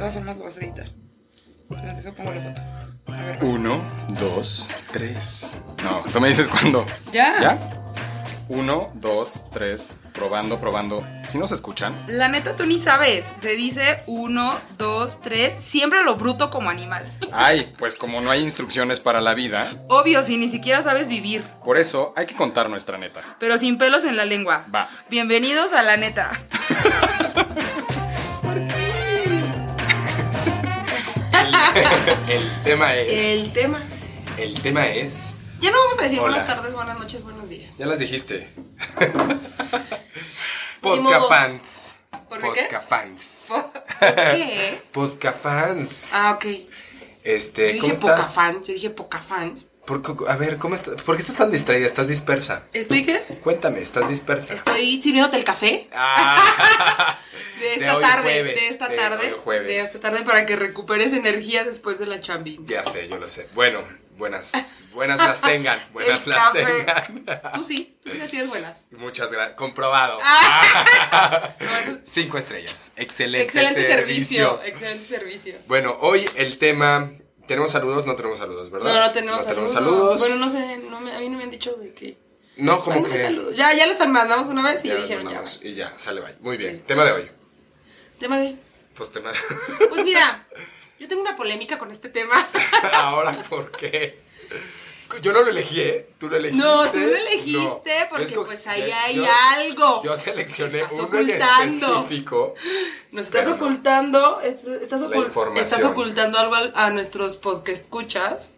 todas formas lo vas a editar. Pero deja pongo la foto. A ver. Uno, dos, tres. No, tú me dices cuándo. ¿Ya? ¿Ya? Uno, dos, tres. Probando, probando. ¿Sí nos escuchan? La neta, tú ni sabes. Se dice uno, dos, tres. Siempre lo bruto como animal. Ay, pues como no hay instrucciones para la vida, Obvio, si ni siquiera sabes vivir. por eso hay que contar nuestra neta. Pero sin pelos en la lengua. Va. Bienvenidos a la neta. El tema es. El tema. El tema es. Ya no vamos a decir Hola. buenas tardes, buenas noches, buenos días. Ya las dijiste. Podcast fans. ¿Por qué? Podcast fans. ¿Por qué? Podcast fans. Ah, ok. Este, Yo ¿cómo dije poca fans, yo dije poca fans. Por a ver, ¿cómo estás? ¿Por qué estás tan distraída? ¿Estás dispersa? ¿Estoy qué? Cuéntame, ¿estás dispersa? Estoy sirviéndote el café Ah, de De esta hoy tarde, jueves, de esta de tarde, hoy jueves. de esta tarde para que recuperes energía después de la chambi. ya sé, yo lo sé. Bueno, buenas, buenas las tengan, buenas El las café. tengan. Tú sí, tú sí las tienes buenas. Muchas gracias. Comprobado. Ah. Cinco estrellas. Excelente, excelente servicio. servicio. excelente servicio. Bueno, hoy el tema. ¿Tenemos saludos? No tenemos saludos, ¿verdad? No, no tenemos, No tenemos saludos. saludos. Bueno, no sé, no me- a mí no me han dicho de que. no, como que. saludos. Ya, ya los mandamos una vez y Ya dijeron ya. y ya, sale, bye. Muy bien. Sí. Tema de hoy. Tema de. Pues tema. Pues mira, yo tengo una polémica con este tema. Ahora, ¿por qué? Yo no lo elegí, ¿eh? ¿Tú lo elegiste? No, tú lo elegiste No. Porque pues ahí yo- hay yo- algo. Yo seleccioné uno ocultando. en específico. Nos estás no. ocultando, est- estás, estás ocultando algo al- a, nuestros podcast escuchas.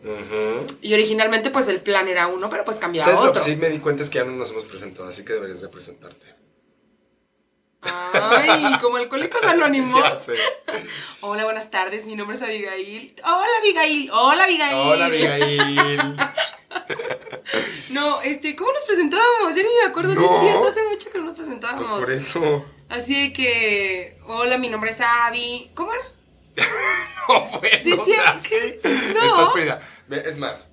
Y originalmente pues el plan era uno, pero pues cambiaba ¿Sabes a lo que otro. sí me di cuenta es que ya no nos hemos presentado, así que deberías de presentarte. Ay, como alcohólicos anónimos. Ya sé. Hola, buenas tardes, mi nombre es Abigail. Hola, Abigail. Hola, Abigail. Hola, Abigail. No, este, ¿cómo nos presentábamos? Yo ni me acuerdo, No. es cierto, hace mucho que no nos Pues presentábamos. por eso. Así de que, hola, mi nombre es Abby. ¿Cómo era? No, bueno, o sea, sí. no. Estás Es más,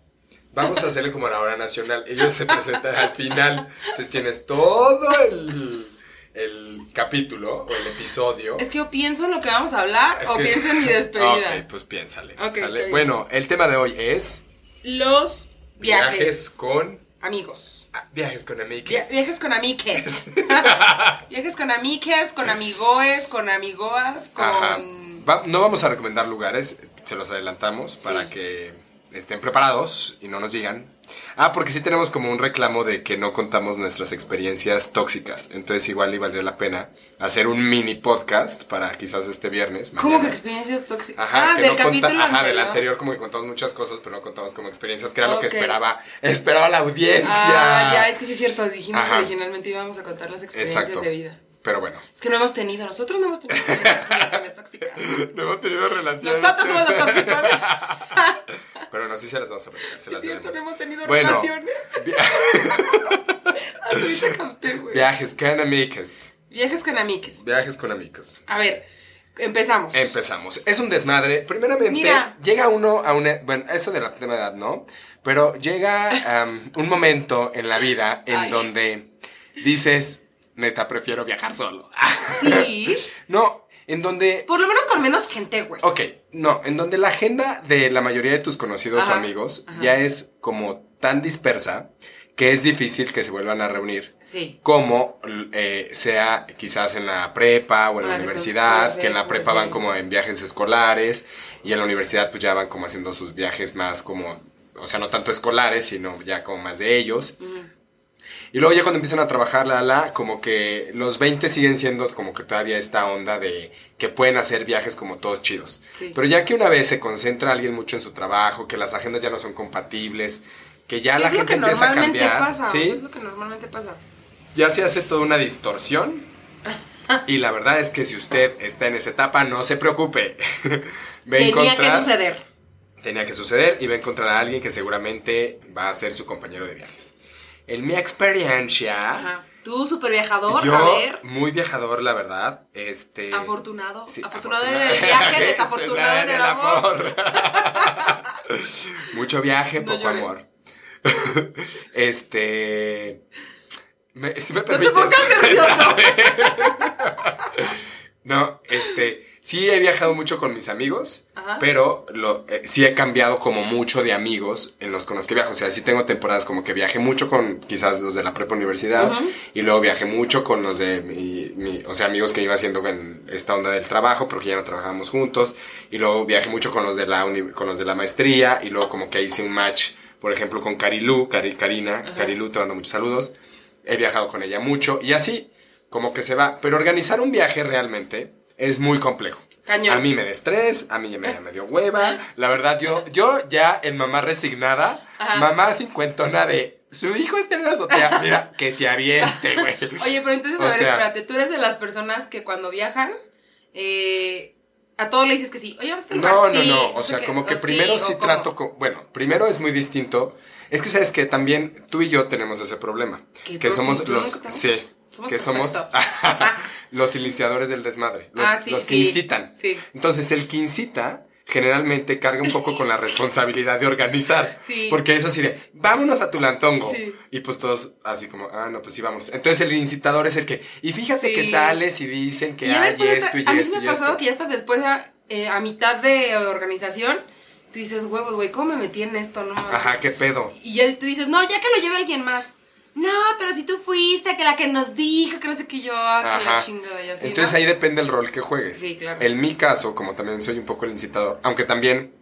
vamos a hacerle como a la hora nacional. Ellos se presentan al final. Entonces tienes todo el, el capítulo o el episodio. Es que yo pienso en lo que vamos a hablar Es o que- pienso en mi despedida. Ok, pues piénsale. Ok, ¿sale? está bien. Bueno, el tema de hoy es Los viajes. viajes con... Amigos. ah, Viajes con amigues. Via- viajes con amiques. viajes con amiques, con amigoes, con amigoas, con... Ajá. Va- no vamos a recomendar lugares, se los adelantamos para Sí. que estén preparados y no nos digan. Ah, porque sí tenemos como un reclamo de que no contamos nuestras experiencias tóxicas. Entonces igual y valdría la pena hacer un mini podcast para quizás este viernes. ¿Cómo que mañana. experiencias tóxicas? Ajá, ah, que del no conta- capítulo ajá, del anterior. como que contamos muchas cosas, pero no contamos como experiencias, que era lo que esperaba, esperaba la audiencia. Ah, ya, es que sí es cierto, dijimos Ajá. originalmente íbamos a contar las experiencias Exacto. de vida. Pero bueno, Es que no hemos tenido, nosotros no hemos tenido relaciones tóxicas. no hemos tenido relaciones. Nosotros somos los tóxicos. Pero no, sí se las vamos a platicar, se las cierto, no hemos tenido Bueno. relaciones. Vi- Así te capté, güey. Viajes con amigues. Viajes con amiques. Viajes con amigos. A ver, empezamos. Empezamos. Es un desmadre. Primeramente, Mira. llega uno a una. Bueno, eso de la tema edad, ¿no? Pero llega un momento en la vida en Ay. donde dices, neta, prefiero viajar solo. Sí, no, en donde. por lo menos con menos gente, güey. Ok, no, en donde la agenda de la mayoría de tus conocidos o amigos ajá. ya es como tan dispersa que es difícil que se vuelvan a reunir Sí. como eh, sea quizás en la prepa o en la Ah, universidad, que en la prepa van como en viajes escolares y en la universidad pues ya van como haciendo sus viajes más como, o sea, no tanto escolares, sino ya como más de ellos. Ujú. Y luego ya cuando empiezan a trabajar la la, como que los 20 siguen siendo como que todavía esta onda de que pueden hacer viajes como todos chidos. Sí. Pero ya que una vez se concentra alguien mucho en su trabajo, que las agendas ya no son compatibles, que ya la gente empieza a cambiar, pasa. ¿sí? Es lo que normalmente pasa. ya se hace toda una distorsión. Y la verdad es que si usted está en esa etapa, no se preocupe. Tenía encontrar- que suceder. Tenía que suceder y va a encontrar a alguien que seguramente va a ser su compañero de viajes. En mi experiencia, Ajá. Tú, super viajador, yo, a ver. muy viajador, la verdad. Este, Afortunado. sí, afortunado en el viaje, desafortunado en el amor. Mucho viaje, poco amor. este. Me, si me No te permites. pongas nervioso. no, este. Sí he viajado mucho con mis amigos, Ajá. pero lo, eh, sí he cambiado como mucho de amigos en los con los que viajo. O sea, sí tengo temporadas como que viajé mucho con quizás los de la prepa universidad y luego viajé mucho con los de mi, mi- o sea, amigos que iba haciendo en esta onda del trabajo porque ya no trabajábamos juntos y luego viajé mucho con los de la uni- con los de la maestría y luego como que hice un match, por ejemplo, con Carilú, Cari- Karina, Ajá. Carilú, te mando muchos saludos. He viajado con ella mucho y así como que se va, pero organizar un viaje realmente es muy complejo. Cañón. A mí me da estrés, a mí me, me dio hueva. La verdad, yo, yo ya en mamá resignada, Ajá. mamá cincuentona de su hijo está en la azotea. Mira, que se aviente, güey. Oye, pero entonces, a O ver, sea- espérate, tú eres de las personas que cuando viajan, eh, a todo le dices que sí. Oye, vamos a estar No, no, sí, no. O sea, como que primero sí trato con. Bueno, primero es muy distinto. Es que sabes que también tú y yo tenemos ese problema. ¿Qué Que somos los. Sí. Somos que somos. los iniciadores del desmadre. Los, Ah, sí, los que sí. incitan. Sí. Entonces, el que incita generalmente carga un poco con la responsabilidad de organizar. Porque es así de, vámonos a Tulantongo. Y pues todos así como, ah, no, pues sí, vamos. Entonces el incitador es el que, y fíjate que sales y dicen que Y hay esto hasta- y a mí esto me y ha pasado esto. que ya estás después a, eh, a mitad de organización, tú dices, huevos, güey, ¿cómo me metí en esto? No, mames?" Ajá, qué pedo. Y ya tú dices, no, ya que lo lleve alguien más. No, pero si tú fuiste, que la que nos dijo, que no sé qué yo, ah, que la chingada y así. Entonces ¿no? ahí depende el rol que juegues. Sí, claro. En mi caso, como también soy un poco el incitador, aunque también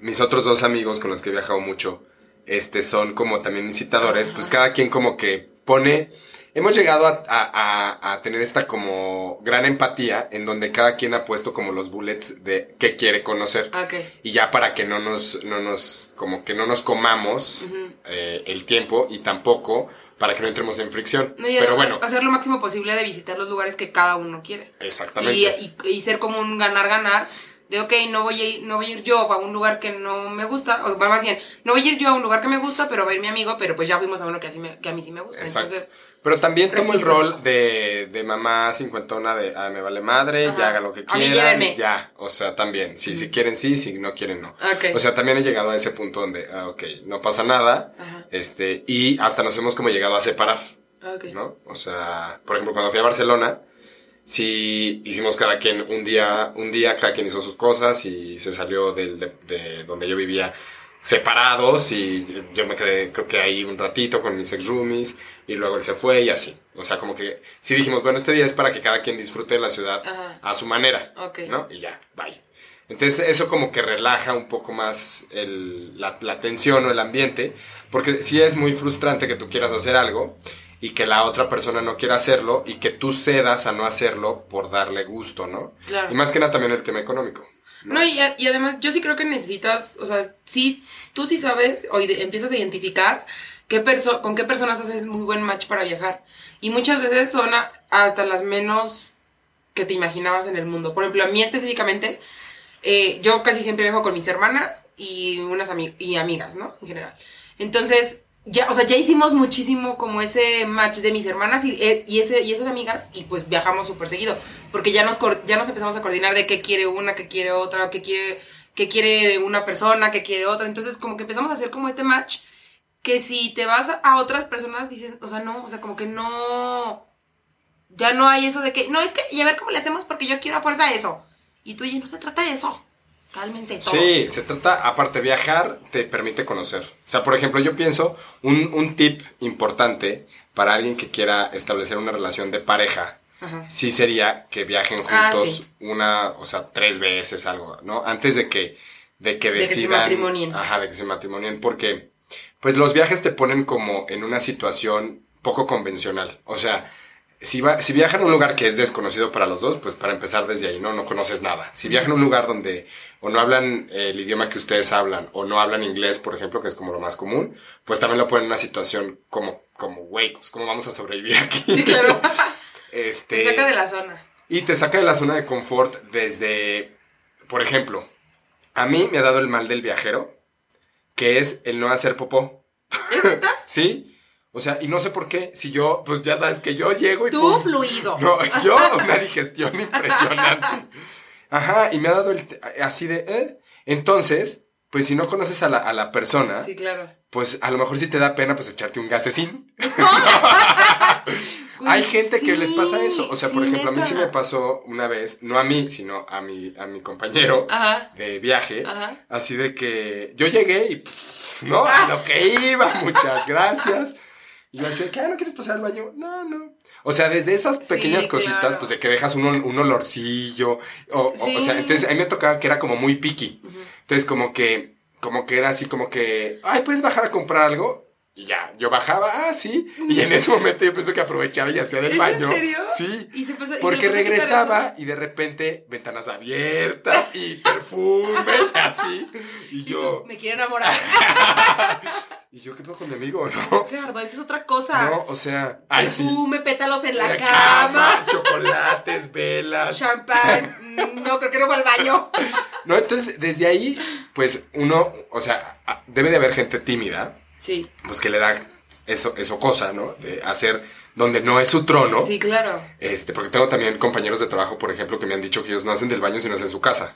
mis otros dos amigos con los que he viajado mucho, este, son como también incitadores, pues cada quien como que pone... Hemos llegado a, a- a- a tener esta como gran empatía en donde cada quien ha puesto como los bullets de qué quiere conocer. Ah, Ok. Y ya para que no nos, no nos, como que no nos comamos eh, el tiempo y tampoco para que no entremos en fricción. No, Pero bueno, hacer lo máximo posible de visitar los lugares que cada uno quiere. exactamente. Y, y- y ser como un ganar-ganar. De, ok, no voy, a ir, no voy a ir yo a un lugar que no me gusta. O más bien, no voy a ir yo a un lugar que me gusta, pero va a ir mi amigo. Pero pues ya fuimos a uno que, así me- que a mí sí me gusta. Exacto. Entonces, Pero también tomo el rol de, de mamá cincuentona de, ah, me vale madre, Ajá. ya hagan lo que quieran, ya, o sea, también, si, si quieren sí, si no quieren no. O sea, también he llegado a ese punto donde, ah, ok, no pasa nada, Ajá. este, y hasta nos hemos como llegado a separar, ok. ¿no? O sea, por ejemplo, cuando fui a Barcelona, sí hicimos cada quien un día, un día cada quien hizo sus cosas y se salió del, de, de donde yo vivía separados y yo me quedé creo que ahí un ratito con mis ex roomies y luego él se fue y así. O sea, como que sí dijimos, bueno, este día es para que cada quien disfrute de la ciudad Ajá. a su manera, Ok. ¿no? Y ya, bye. Entonces eso como que relaja un poco más el- la, la tensión o el ambiente, porque sí es muy frustrante que tú quieras hacer algo y que la otra persona no quiera hacerlo y que tú cedas a no hacerlo por darle gusto, ¿no? Claro. Y más que nada también el tema económico. No, y, a- y además yo sí creo que necesitas, o sea, sí, tú sí sabes o empiezas a identificar qué perso con qué personas haces muy buen match para viajar. Y muchas veces son hasta las menos que te imaginabas en el mundo. Por ejemplo, a mí específicamente, eh, yo casi siempre viajo con mis hermanas y unas amigas, ¿no? En general. Entonces, ya, o sea, ya hicimos muchísimo como ese match de mis hermanas y, eh, y, ese, y esas amigas y pues viajamos súper seguido. Porque ya nos, ya nos empezamos a coordinar de qué quiere una, qué quiere otra, qué quiere, qué quiere una persona, qué quiere otra. Entonces, como que empezamos a hacer como este match que si te vas a otras personas dices, o sea, no, o sea, como que no, ya no hay eso de que, no, es que, y a ver cómo le hacemos porque yo quiero a fuerza eso. Y tú, y no se trata de eso. Cálmense todos. Sí, se trata, aparte, viajar te permite conocer. O sea, por ejemplo, yo pienso un, un tip importante para alguien que quiera establecer una relación de pareja, Ajá. sí sería que viajen Ah, juntos sí. una, o sea, tres veces algo, ¿no? Antes de que, de que De que se decidan. matrimonien. Ajá, de que se matrimonien, porque, pues los viajes te ponen como en una situación poco convencional. O sea, si, va, si viajan a un lugar que es desconocido para los dos, pues para empezar desde ahí, ¿no? No conoces nada. Si viajan a un lugar donde o no hablan eh, el idioma que ustedes hablan, o no hablan inglés, por ejemplo, que es como lo más común, pues también lo ponen en una situación como, como, güey, pues cómo vamos a sobrevivir aquí. Sí, claro. Este, Te saca de la zona. y te saca de la zona de confort desde, por ejemplo, a mí me ha dado el mal del viajero, que es el no hacer popó. ¿Es neta? ¿Sí? O sea, y no sé por qué, si yo, pues ya sabes que yo llego y Tú pum. fluido. No, yo una digestión impresionante. Ajá, y me ha dado el, así de, ¿eh? Entonces, pues si no conoces a la, a la persona, Sí, claro. pues a lo mejor sí te da pena pues echarte un gasecín. Hay gente que les pasa eso. O sea, por ejemplo, a mí sí me pasó una vez, no a mí, sino a mi, a mi compañero Ajá, de viaje. ajá. Así de que yo llegué y, pff, no, a lo que iba, muchas gracias. Y yo así de que, ah, ¿no quieres pasar al baño? No, no. O sea, desde esas pequeñas Sí, cositas, claro. pues de que dejas un, un olorcillo. O, o- o sea, entonces a mí me tocaba que era como muy. Ujú. Entonces, como que, como que era así como que, ay, ¿puedes bajar a comprar algo? Y ya, yo bajaba, ah, sí. Y en ese momento yo pienso que aprovechaba y hacía del ¿Es en baño. serio? Sí. Y se y se Porque regresaba eso. y de repente ventanas abiertas y perfumes y así. Y Y yo, tú, me quiero enamorar. y yo, ¿qué pedo con mi amigo, no? Gerardo, esa es otra cosa. No, o sea, ay, sí. Perfume, pétalos en la, La cama, chocolates, velas. champán. Mm, No, creo que no fue al baño. No, entonces, desde ahí, pues uno, o sea, debe de haber gente tímida, Sí, pues que le da eso, eso cosa, ¿no? De hacer donde no es su trono. sí, claro. Este, porque tengo también compañeros de trabajo, por ejemplo, que me han dicho que ellos no hacen del baño sino es en su casa.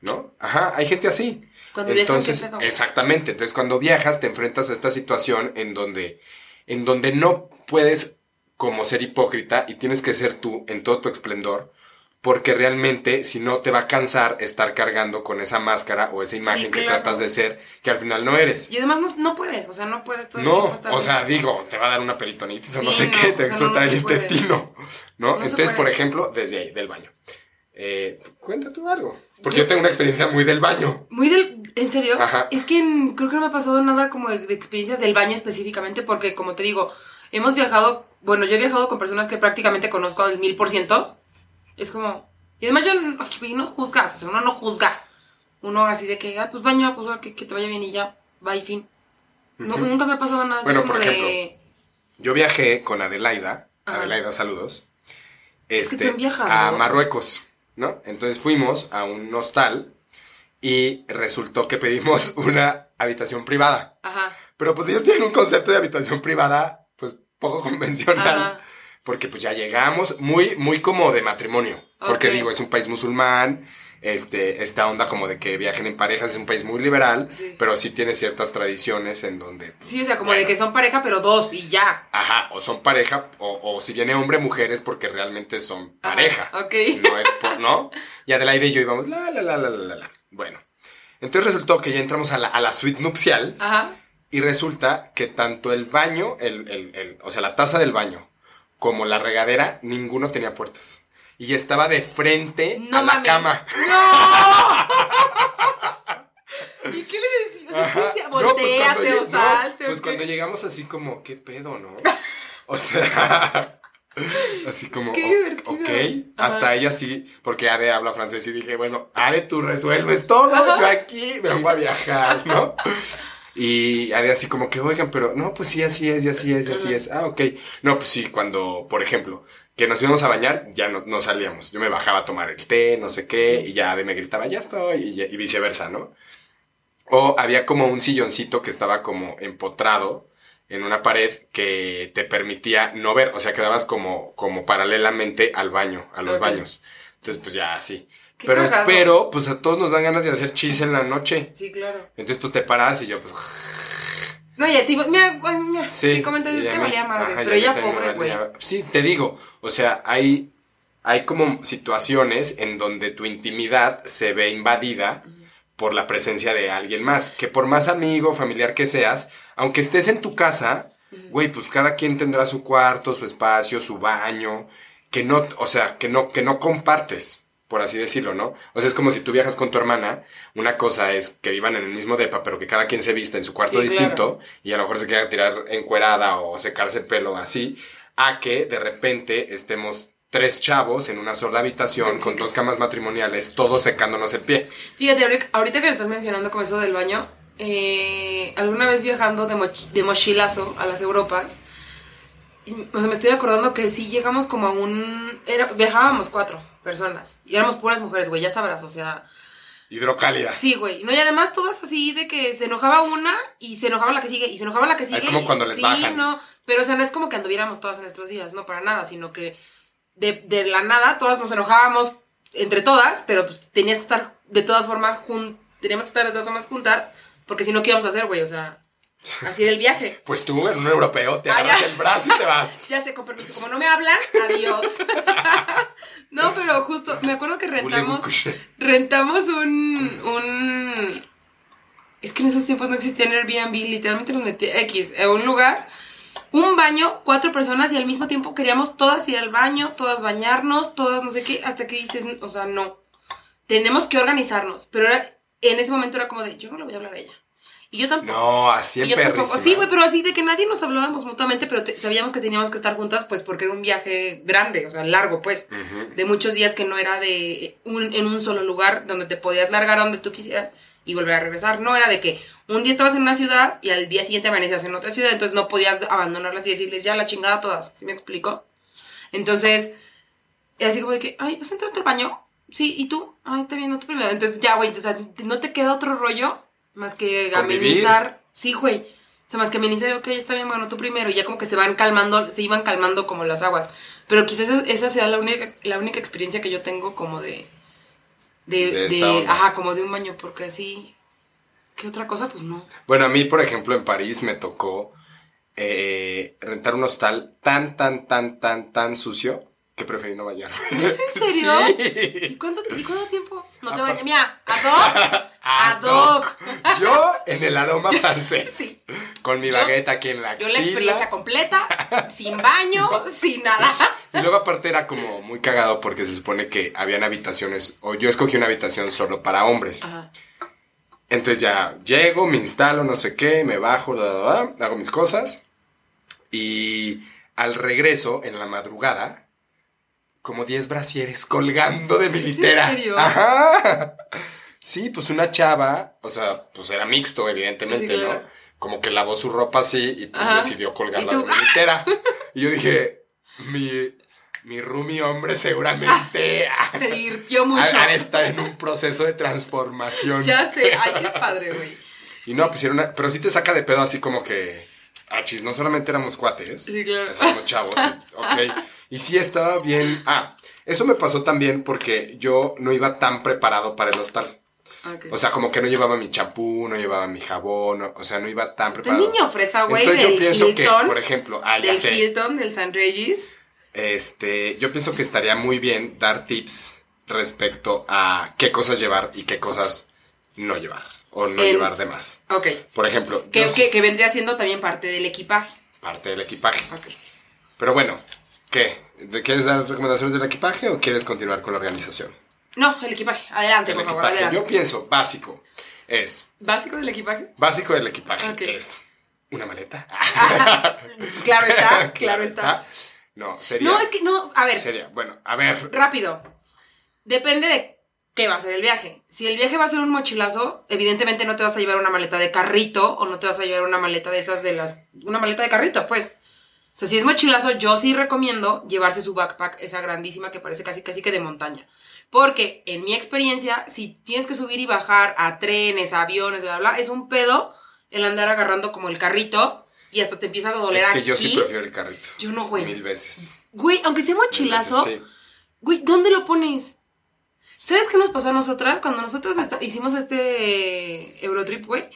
¿no? Ajá, hay gente así. Cuando Entonces, exactamente. Entonces, cuando viajas, te enfrentas a esta situación en donde, en donde no puedes como ser hipócrita y tienes que ser tú en todo tu esplendor, porque realmente, si no, te va a cansar estar cargando con esa máscara o esa imagen que claro. tratas de ser, que al final no eres. Y además no, no puedes, o sea, no puedes todo el No, estar o sea, digo, te va a dar una peritonitis o no Sí, sé no, qué, te va a explotar no el intestino, ¿no? Entonces, por ejemplo, desde ahí, del baño. Eh, cuéntate algo. Porque yo tengo una experiencia muy del baño. Muy del... ¿En serio? Ajá. Es que mm, creo que no me ha pasado nada como de, de experiencias del baño específicamente porque, como te digo, hemos viajado... Bueno, yo he viajado con personas que prácticamente conozco al mil por ciento. Es como... Y además yo güey, no juzgas, o sea, uno no juzga. Uno así de que, ah, pues baño, pues que, que te vaya bien y ya, va y fin. No. Nunca me ha pasado nada así Bueno, como por de... Yo viajé con Adelaida, Ajá. Adelaida, saludos, que este, tú han viajado. a Marruecos, ¿no? Entonces fuimos a un hostal y resultó que pedimos una habitación privada. Ajá, Pero pues ellos tienen un concepto de habitación privada, pues poco convencional. ajá. Porque pues ya llegamos muy, muy como de matrimonio. Porque digo, es un país musulmán, este, esta onda como de que viajen en parejas, es un país muy liberal, Sí. pero sí tiene ciertas tradiciones en donde... pues, Sí, o sea, como bueno, de que son pareja, pero dos y ya. Ajá, o son pareja, o, o si viene hombre, mujeres, porque realmente son Ajá, pareja. Ok. No es por, ¿no? Y Adelaide y yo íbamos, la, la, la, la, la, la, la. Bueno, entonces resultó que ya entramos a la, a la suite nupcial Ajá. y resulta que tanto el baño, el, el- el- o sea, la taza del baño, como la regadera, ninguno tenía puertas. Y estaba de frente No a la cama. ¡No! ¿Y qué le decía? O sea, ¿qué Ajá. No, pues cuando Volteate lle- o no, salte. Pues cuando llegamos así como, ¿qué pedo, no? O sea, así como, Qué ok. Ajá. Hasta ella sí, porque Ade habla francés y dije, bueno, Ade, tú resuelves todo, Ajá. yo aquí vengo a viajar, ¿no? Y Ade así como que, oigan, pero no, pues sí, así es, y así es, y así es. Ah, ok. No, pues sí, cuando, por ejemplo, que nos íbamos a bañar, ya no, no salíamos. Yo me bajaba a tomar el té, no sé qué, y ya me gritaba, ya estoy, y, y viceversa, ¿no? O había como un silloncito que estaba como empotrado en una pared que te permitía no ver, o sea, quedabas como, como paralelamente al baño, a los baños. Entonces, pues ya así. Qué Pero, cagado. pero, pues a todos nos dan ganas de hacer chis en la noche. Sí, claro. Entonces, pues te paras y yo, pues. No, ya te. Mira, mira. Sí. ¿Qué comentarios que mí- valía madres? ajá, pero a mí ella también me pobre, güey. Sí, te digo. O sea, hay, hay como situaciones en donde tu intimidad se ve invadida por la presencia de alguien más. Que por más amigo, familiar que seas, aunque estés en tu casa, güey, pues cada quien tendrá su cuarto, su espacio, su baño, que no, o sea, que no, que no compartes, por así decirlo, ¿no? O sea, es como si tú viajas con tu hermana, una cosa es que vivan en el mismo depa, pero que cada quien se vista en su cuarto Sí, distinto, y a lo mejor se quiera tirar encuerada o secarse el pelo así, a que de repente estemos tres chavos en una sola habitación Sí. con dos camas matrimoniales, todos secándonos el pie. Fíjate, ahori- ahorita que estás mencionando como eso del baño, eh, alguna vez viajando de, moch- de mochilazo a las Europas, o sea, me estoy acordando que sí llegamos como a un... Era, viajábamos cuatro personas y éramos puras mujeres, güey, ya sabrás, o sea... Hidrocálida. Sí, güey. No, y además todas así de que se enojaba una y se enojaba la que sigue y se enojaba la que sigue. Es como y- cuando les sí, bajan. no. Pero, o sea, no es como que anduviéramos todas en nuestros días, no para nada, sino que de, de la nada todas nos enojábamos entre todas, pero pues tenías que estar de todas formas jun teníamos que estar de todas formas juntas, porque si no, ¿qué íbamos a hacer, güey? O sea, Así era el viaje. Pues tú, en un europeo, te Ah, agarras el brazo y te vas. Ya sé, con permiso. Como no me hablan, adiós. no, pero justo, me acuerdo que rentamos, rentamos un, un... Es que en esos tiempos no existía en Airbnb, literalmente nos metí X, a un lugar, un baño, cuatro personas y al mismo tiempo queríamos todas ir al baño, todas bañarnos, todas no sé qué, hasta que dices, o sea, no, tenemos que organizarnos, pero era, en ese momento era como de, yo no le voy a hablar a ella. Y yo tampoco. No, así en. Sí, güey, pero así de que nadie nos hablábamos mutuamente, pero te- sabíamos que teníamos que estar juntas, pues porque era un viaje grande, o sea, largo, pues, de muchos días que no era de un, en un solo lugar donde te podías largar a donde tú quisieras y volver a regresar. No era de que un día estabas en una ciudad y al día siguiente amanecías en otra ciudad, entonces no podías abandonarlas y decirles ya la chingada a todas. ¿Sí me explico? Entonces, así como de que, ay, ¿vas a entrar al baño? Sí, ¿y tú? Ay, está bien, no te primero. Entonces ya, güey, o sea, no te queda otro rollo más que amenizar. Sí, güey. O sea, más que amenizar, ok, está bien, bueno, tú primero. Y ya como que se van calmando, se iban calmando como las aguas. Pero quizás esa, esa sea la única, la única experiencia que yo tengo como de... De, ajá, como de un baño, porque así... ¿Qué otra cosa? Pues no. Bueno, a mí, por ejemplo, en París me tocó eh, rentar un hostal tan, tan, tan, tan, tan sucio que preferí no bañarme. ¿Es en serio? ¿Y cuánto, ¿Y cuánto tiempo? No te vayas. Mira, ad hoc. Ad hoc. Yo en el aroma francés. Sí. Con mi Yo- baguette aquí en la Yo axila. la experiencia completa, sin baño, sin nada. Y luego aparte era como muy cagado porque se supone que habían habitaciones, o yo escogí una habitación solo para hombres. Ajá. Entonces ya llego, me instalo, no sé qué, me bajo, da, da, da, hago mis cosas. Y al regreso, en la madrugada, como 10 brasieres colgando de mi ¿Es en litera. serio? Ajá. Sí, pues una chava, o sea, pues era mixto, evidentemente, Sí, claro. ¿no? Como que lavó su ropa así y pues Ajá. decidió colgarla ¿Y de tú? mi litera. Y yo dije, mi, mi roomie hombre seguramente ha, Se divirtió mucho. de estar en un proceso de transformación. Ya sé. Ay, qué padre, güey. Y no, pues era una. Pero sí te saca de pedo así como que. Ah, chis, no solamente éramos cuates. Sí, claro. Éramos chavos. ok. Y sí estaba bien. Ah, eso me pasó también porque yo no iba tan preparado para el hostal. Ok. O sea, como que no llevaba mi champú, no llevaba mi jabón, no- o sea, no iba tan preparado. niño fresa, güey, Entonces del yo pienso que, Hilton, por ejemplo, ah, ya del sé. Hilton, del San Regis. Este, yo pienso que estaría muy bien dar tips respecto a qué cosas llevar y qué cosas no llevar. O no llevar de más. Ok. Por ejemplo, Que, yo- que, que vendría siendo también parte del equipaje. parte del equipaje. Ok. Pero bueno, ¿qué? ¿De- ¿Quieres dar recomendaciones del equipaje o quieres continuar con la organización? No, el equipaje. Adelante, El por favor, equipaje. adelante. Yo pienso, básico, es, ¿Básico del equipaje? básico del equipaje es una maleta. Claro está, claro está. No, sería, No, es que no, a ver, sería, bueno, a ver, rápido. Depende de qué va a ser el viaje. Si el viaje va a ser un mochilazo, evidentemente no te vas a llevar una maleta de carrito o no te vas a llevar una maleta de esas de las... Una maleta de carrito, pues. O sea, si es mochilazo, yo sí recomiendo llevarse su backpack, esa grandísima que parece casi casi que de montaña. Porque en mi experiencia, si tienes que subir y bajar a trenes, a aviones, bla, bla, bla, es un pedo el andar agarrando como el carrito y hasta te empieza a doler es que yo sí aquí. prefiero el carrito. Yo no, güey. Mil veces. Güey, aunque sea mochilazo, veces, sí. Güey, ¿dónde lo pones? ¿Sabes qué nos pasó a nosotras? Cuando nosotros hicimos este Eurotrip, güey,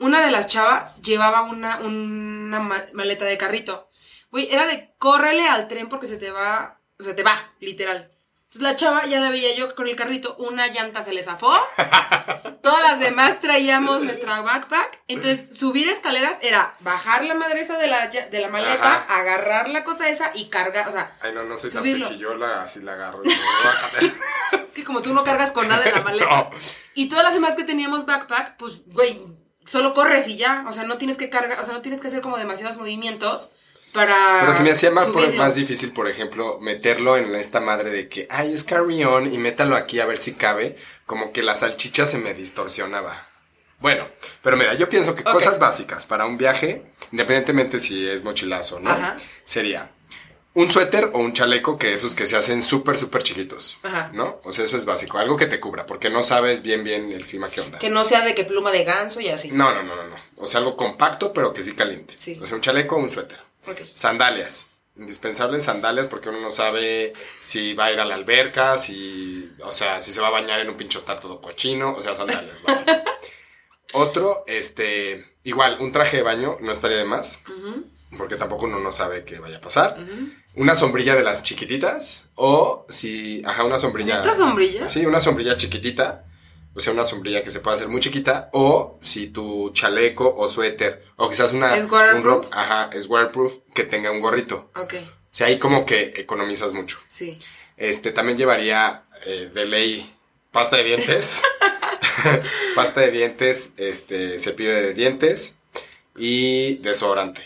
una de las chavas llevaba una, una ma- maleta de carrito. Güey, era de córrele al tren porque se te va, o sea, te va, literal. Entonces la chava, ya la veía yo con el carrito, una llanta se le zafó. Todas las demás traíamos nuestra backpack. Entonces, subir escaleras era bajar la madre esa de la, de la maleta, Ajá. agarrar la cosa esa y cargar, o sea, Ay, no, no soy Subirlo. tan piquillola, así la agarro es que como tú no cargas con nada en la maleta. No. Y todas las demás que teníamos backpack, pues, güey, solo corres y ya. O sea, no tienes que cargar, o sea, no tienes que hacer como demasiados movimientos para. Pero se me hacía más, por- más difícil, por ejemplo, meterlo en esta madre de que, ay, es carry on y métalo aquí a ver si cabe. Como que la salchicha se me distorsionaba. Bueno, pero mira, yo pienso que cosas básicas para un viaje, independientemente si es mochilazo, ¿no? Ajá. Sería un suéter o un chaleco, que esos que se hacen súper, súper chiquitos, Ajá. ¿no? O sea, eso es básico, algo que te cubra, porque no sabes bien, bien el clima que onda. Que no sea de que pluma de ganso y así. No, no, no, no, no. O sea, algo compacto, pero que sí caliente. Sí. O sea, un chaleco o un suéter. Ok. Sandalias. Indispensables sandalias porque uno no sabe si va a ir a la alberca, si, o sea, si se va a bañar en un pincho estar todo cochino, o sea, sandalias, básico. Otro, este, igual, un traje de baño no estaría de más, porque tampoco uno no sabe qué vaya a pasar. ujú. Una sombrilla de las chiquititas, o si, ajá, una sombrilla. ¿Neta sombrilla? Sí, una sombrilla chiquitita. O sea, una sombrilla que se puede hacer muy chiquita. O si tu chaleco o suéter. O quizás una. ¿Es un ro- ajá, es waterproof. Que tenga un gorrito. Ok, O sea, ahí como que economizas mucho. sí. Este, también llevaría eh, de ley pasta de dientes. pasta de dientes, este, cepillo de dientes y desodorante.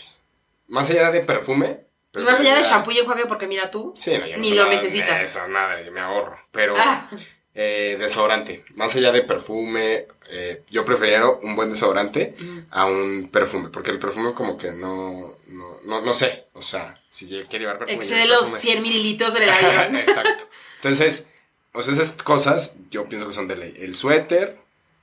Más allá de perfume. Y más allá de shampoo y enjuague, porque mira tú, Sí, no, yo no Ni lo nada necesitas. Eso, nada, yo me ahorro. Pero Ah. eh, desodorante. Más allá de perfume, eh, yo prefiero un buen desodorante Mm. a un perfume. Porque el perfume como que no, no, no, no sé. O sea, si quiere llevar perfume. excede los perfume. 100 mililitros en el avión. Exacto. Entonces, o sea, esas cosas yo pienso que son de ley. El suéter,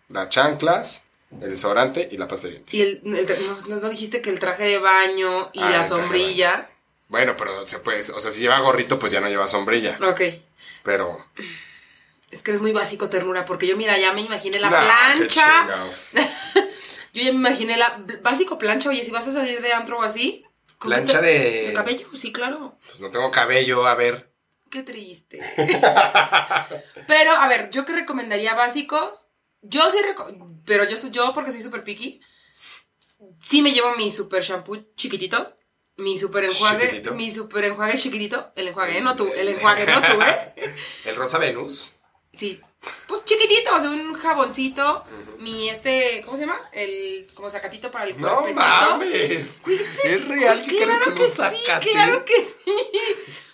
las chanclas, el desodorante y la pasta de dientes. y el, no, dijiste que el traje de baño y Ah, la sombrilla. Bueno, pero se puede, o sea, si lleva gorrito, pues ya no lleva sombrilla. Ok. Pero. Es que eres muy básico, ternura, porque yo, mira, ya me imaginé la nah, plancha. Yo ya me imaginé la básico plancha. Oye, si vas a salir de antro o así. ¿cómo Plancha te- de. ¿De cabello? Sí, claro. Pues no tengo cabello, a ver. Qué triste. Pero, a ver, yo que recomendaría básicos. Yo sí reco- pero yo yo porque soy súper picky. Sí me llevo mi super shampoo chiquitito. Mi super enjuague. Chiquitito. Mi super enjuague chiquitito. El enjuague, no tú. El enjuague, no tú, ¿eh? El rosa Venus. Sí. Pues chiquitito, o sea, un jaboncito. Mi este, ¿cómo se llama? El como sacatito para el No cuerpecito. mames. Es real que quieres Claro que un sí, zacate. claro que sí.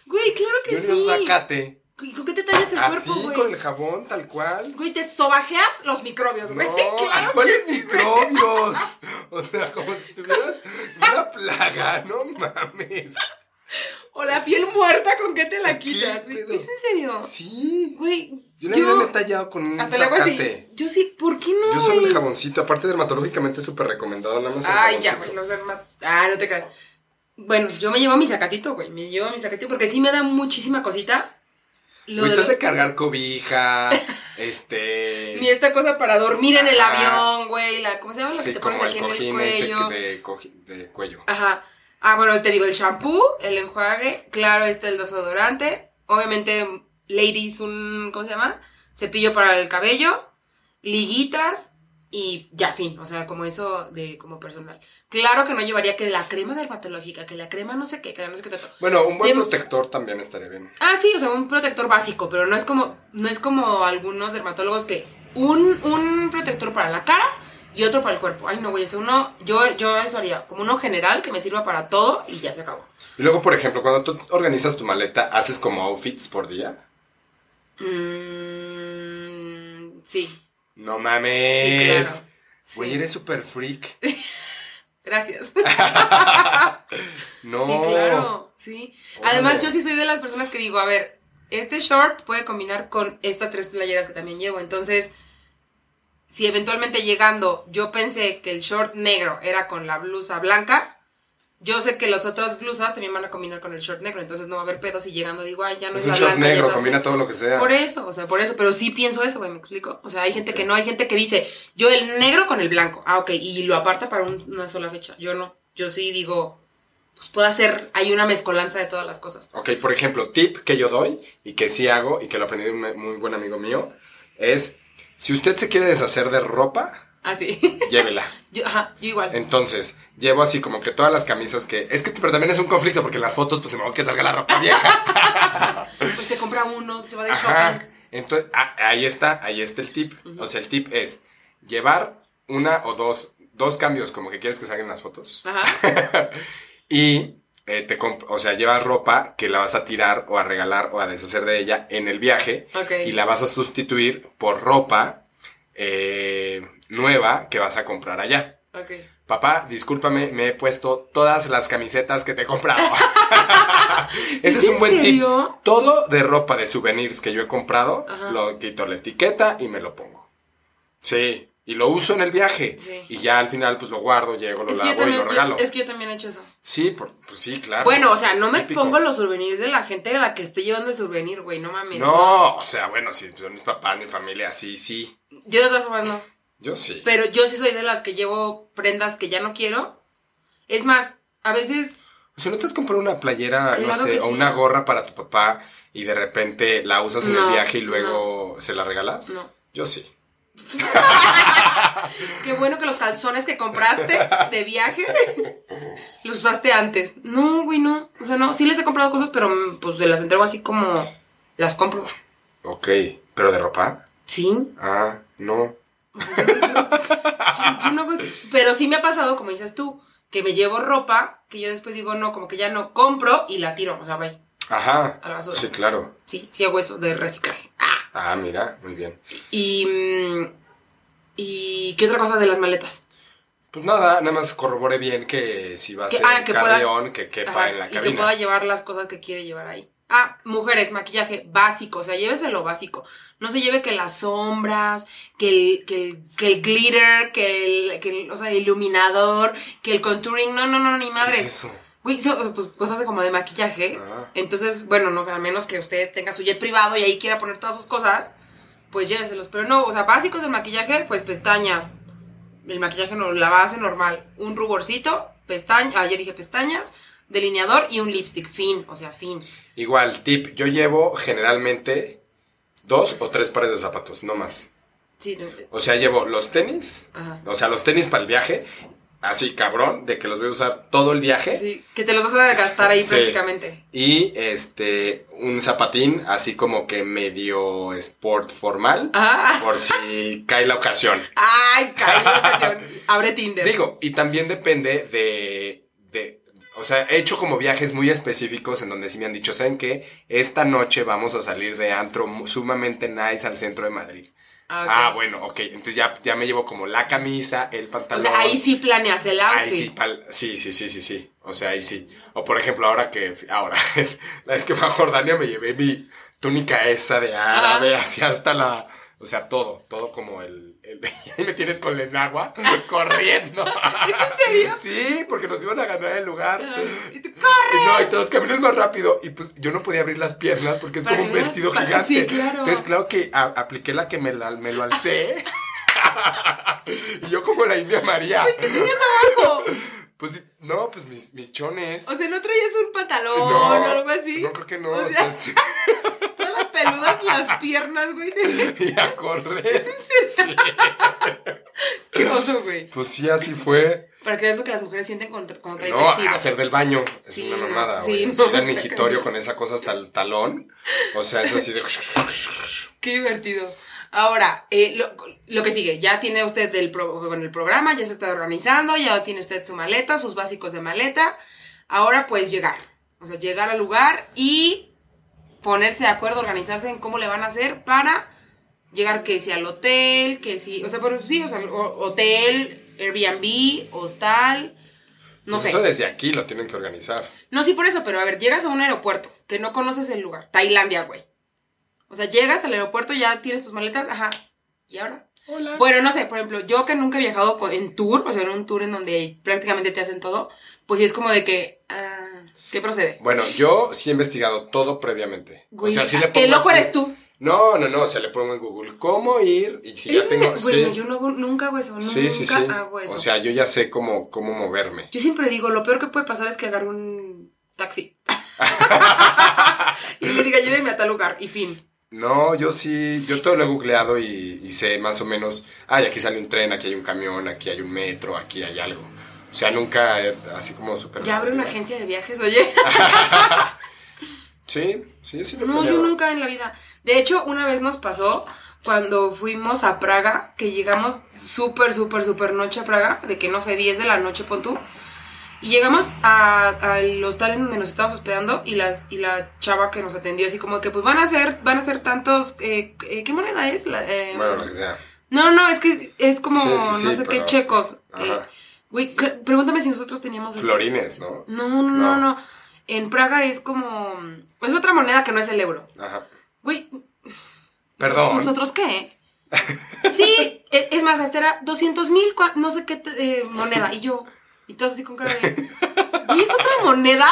Güey, claro que Yo sí. ni un zacate. ¿Y ¿Con qué te tallas el Así, cuerpo, güey? con el jabón, tal cual. Güey, te sobajeas los microbios, güey. No, Claro ¿cuáles que sí, microbios? O sea, como si tuvieras una plaga, no mames. O la piel muerta, ¿con qué te la ¿Qué quitas? ¿Es en serio? Sí. Güey, Yo la vida me he tallado con un hasta así. Yo sí, ¿por qué no? Yo solo el jaboncito, aparte dermatológicamente es súper recomendado, nada más el Ay, ya, güey, sé más. Ah, no te creas. Bueno, yo me llevo mi sacatito, güey. Me llevo mi sacatito porque sí me da muchísima cosita. Lo Güey, de cargar cobija, este... Ni esta cosa para dormir en el avión, güey. La, ¿Cómo se llama? Lo que Sí, te como pones el aquí en el ese cuello. que de, de cuello. Ajá. Ah, bueno, te digo, el shampoo, el enjuague, claro, este el desodorante, obviamente, ladies, un, ¿cómo se llama? Cepillo para el cabello, liguitas y ya, fin, o sea, como eso de, como personal. Claro que no llevaría que la crema dermatológica, que la crema no sé qué, que la no sé qué tanto. Bueno, un buen protector también estaría bien. Ah, sí, o sea, un protector básico, pero no es como, no es como algunos dermatólogos que un, un protector para la cara y otro para el cuerpo. Ay, no, güey, ese uno, yo, yo eso haría, como uno general que me sirva para todo y ya se acabó. Y luego, por ejemplo, cuando tú organizas tu maleta, ¿haces como outfits por día? Mm, sí, No sí, mames. claro. Güey, Sí. eres súper freak. Gracias. No. Sí, claro, sí. Además, yo sí soy de las personas que digo, a ver, este short puede combinar con estas tres playeras que también llevo. Entonces, si eventualmente llegando yo pensé que el short negro era con la blusa blanca, yo sé que las otras blusas también van a combinar con el short negro. Entonces no va a haber pedo si llegando digo, ay, ya no Es un short blanca. negro, es azul". combina todo lo que sea. Por eso, o sea, por eso, pero sí pienso eso, güey, me explico. O sea, hay gente que no, hay gente que dice, yo el negro con el blanco, ah, ok, y lo aparta para un- una sola fecha. Yo no, yo sí digo, pues puedo hacer, hay una mezcolanza de todas las cosas. Ok, por ejemplo, tip que yo doy y que sí hago y que lo aprendí de un muy buen amigo mío es, si usted se quiere deshacer de ropa, Así, llévela. yo, ajá, yo igual. Entonces, llevo así como que todas las camisas que... Es que, pero también es un conflicto porque en las fotos, pues, me que salga la ropa vieja. Pues se compra uno, se va de Ajá. shopping. Entonces, ah, ahí está, ahí está el tip. O sea, el tip es llevar una o dos, dos cambios como que quieres que salgan las fotos. Ajá, Y eh, te o sea, llevas ropa que la vas a tirar o a regalar o a deshacer de ella en el viaje ok. y la vas a sustituir por ropa eh, nueva que vas a comprar allá. Ok. Papá, discúlpame, me he puesto todas las camisetas que te he comprado. Ese es un buen tip. serio? Todo de ropa de souvenirs que yo he comprado, Ajá. lo quito la etiqueta y me lo pongo. Sí, y lo uso en el viaje. Sí. Y ya al final pues lo guardo, llego, lo Es lavo y lo regalo. yo- es que yo también he hecho eso. Sí, por- pues sí, claro. Bueno, o sea, no me típico. pongo los souvenirs de la gente de la que estoy llevando el souvenir, güey, no mames. No, o sea, bueno, si son mis papás, mi familia, sí, sí. Yo de todas formas no. Yo sí. Pero yo sí soy de las que llevo prendas que ya no quiero. Es más, a veces O sea, ¿no te has comprado una playera, no sé, o sí. una gorra para tu papá y de repente la usas en No, el viaje y luego se la regalas? no. Yo sí. Qué bueno que los calzones que compraste de viaje los usaste antes. No, güey, no. O sea, no. Sí les he comprado cosas, pero pues se las entrego así como las compro. Ok. ¿Pero de ropa? Sí. Ah, no. Pero sí me ha pasado, como dices tú, que me llevo ropa que yo después digo, no, como que ya no compro y la tiro. O sea, bye. Ajá. A la basura. Sí, claro. Sí, sí hago eso de reciclaje. Ah. Ah, mira, muy bien. Y. ¿Y qué otra cosa de las maletas? Pues nada, nada más corroboré bien que si va a ser ah, un que pueda- carrión, que quepa Ajá, en la y que cabina. pueda llevar las cosas que quiere llevar ahí. Ah, mujeres, maquillaje básico, o sea, llévese lo básico. No se lleve que las sombras, que el, que el, que el glitter, que el, que el, o sea, iluminador, que el contouring, no, no, no, ni ¿Qué madre. es eso? Pues, cosas como de maquillaje. Ah. Entonces, bueno, no, o sea, a menos que usted tenga su jet privado y ahí quiera poner todas sus cosas, pues lléveselos. Pero no, o sea, básicos del maquillaje, pues pestañas. El maquillaje no, la base normal. Un ruborcito, pestañas, ayer dije pestañas, delineador y un lipstick. Fin, o sea, fin. Igual, tip, yo llevo generalmente dos o tres pares de zapatos, no más. Sí, de- O sea, llevo los tenis, ajá. o sea, los tenis para el viaje, así cabrón, de que los voy a usar todo el viaje. Sí, que te los vas a gastar ahí Sí. prácticamente. Y este, un zapatín así como que medio sport formal, Ah, por si cae la ocasión. ay, caí la ocasión. Abre Tinder. Digo, y también depende de, de, o sea, he hecho como viajes muy específicos en donde sí me han dicho, ¿saben qué? Esta noche vamos a salir de antro sumamente nice al centro de Madrid. Ah. Ah, bueno, ok, entonces ya, ya me llevo como la camisa, el O pantalón. sea, ahí sí planeas el outfit. Ahí sí, sí, sí, sí, sí, sí. O sea, ahí sí. O por ejemplo, ahora que, ahora, la vez que fui a Jordania me llevé mi túnica esa de árabe, así hasta la, o sea, todo, todo como el, ahí me tienes con el enagua corriendo. ¿En serio? Sí, porque nos iban a ganar el lugar. Ajá. Y tú, Y no, y todos caminan más rápido. Y pues yo no podía abrir las piernas porque es como un vestido para- gigante. sí, claro. Entonces, claro que a- apliqué la que me, la- me lo alcé. y yo como la India María. ¿Qué tenías abajo? Pues no, pues mis, mis chones. O sea, ¿no traías un pantalón no, o algo así? No, creo que no. O O sea- sea, sí. Todas las piernas, güey. y a correr. Sí. Qué oso, güey. Pues sí, así fue. Para que veas lo que las mujeres sienten cuando, cuando traen No, vestido. hacer del baño es Sí, una no, mamada, sí, güey. no, Si al está mingitorio cañón. con esa cosa hasta el talón. O sea, es así de. Qué divertido. Ahora, eh, lo, lo que sigue, ya tiene usted el, pro- bueno, el programa, ya se está organizando, ya tiene usted su maleta, sus básicos de maleta. Ahora, pues llegar. O sea, llegar al lugar y ponerse de acuerdo, organizarse en cómo le van a hacer para llegar que si al hotel, que si, o sea, pero sí, o sea, o- hotel, Airbnb, hostal, no Pues sé. Eso desde aquí lo tienen que organizar. No, sí, por eso, pero a ver, llegas a un aeropuerto que no conoces el lugar. Tailandia, güey. O sea, llegas al aeropuerto, ya tienes tus maletas, ajá. ¿Y ahora? Hola. Bueno, no sé, por ejemplo, yo que nunca he viajado con- en tour, o sea, en un tour en donde prácticamente te hacen todo, pues sí es como de que, ah, ¿qué procede? Bueno, yo sí he investigado todo previamente. Güey, o sea, sí le pongo el loco así- eres tú. No, no, no, o sea, le pongo en Google cómo ir y si ya tengo... güey, sí, yo no nunca hago eso, sí, nunca sí, sí. hago eso. O sea, yo ya sé cómo, cómo moverme. yo siempre digo, lo peor que puede pasar es que agarre un taxi. y le diga, lléveme a tal lugar, y fin. No, yo sí, yo todo lo he googleado y, y sé más o menos, ay, aquí sale un tren, aquí hay un camión, aquí hay un metro, aquí hay algo. O sea, nunca así como súper... Ya abre una agencia de viajes, oye. Sí, sí, yo sí lo No, yo nunca en la vida. De hecho, una vez nos pasó cuando fuimos a Praga, que llegamos súper, súper, súper noche a Praga, de que no sé, 10 de la noche, pon tú. Y llegamos a- al hostal en donde nos estábamos hospedando y, las, y la chava que nos atendió así como que pues van a ser, van a ser tantos, eh, eh, ¿qué moneda es? La, eh, Bueno, lo que sea. No, no, es que es, es como Sí, sí, sí, no sé qué checos. eh, Ajá. Güey, pregúntame si nosotros teníamos... Florines, ¿no? No, no, no, No. no. En Praga es como... Es otra moneda que no es el euro. Ajá. Güey, Perdón. ¿Nosotros qué? Sí, e- es más, hasta era 200 mil, no sé qué eh, moneda. Y yo, y todos así con cara de, ¿y es otra moneda?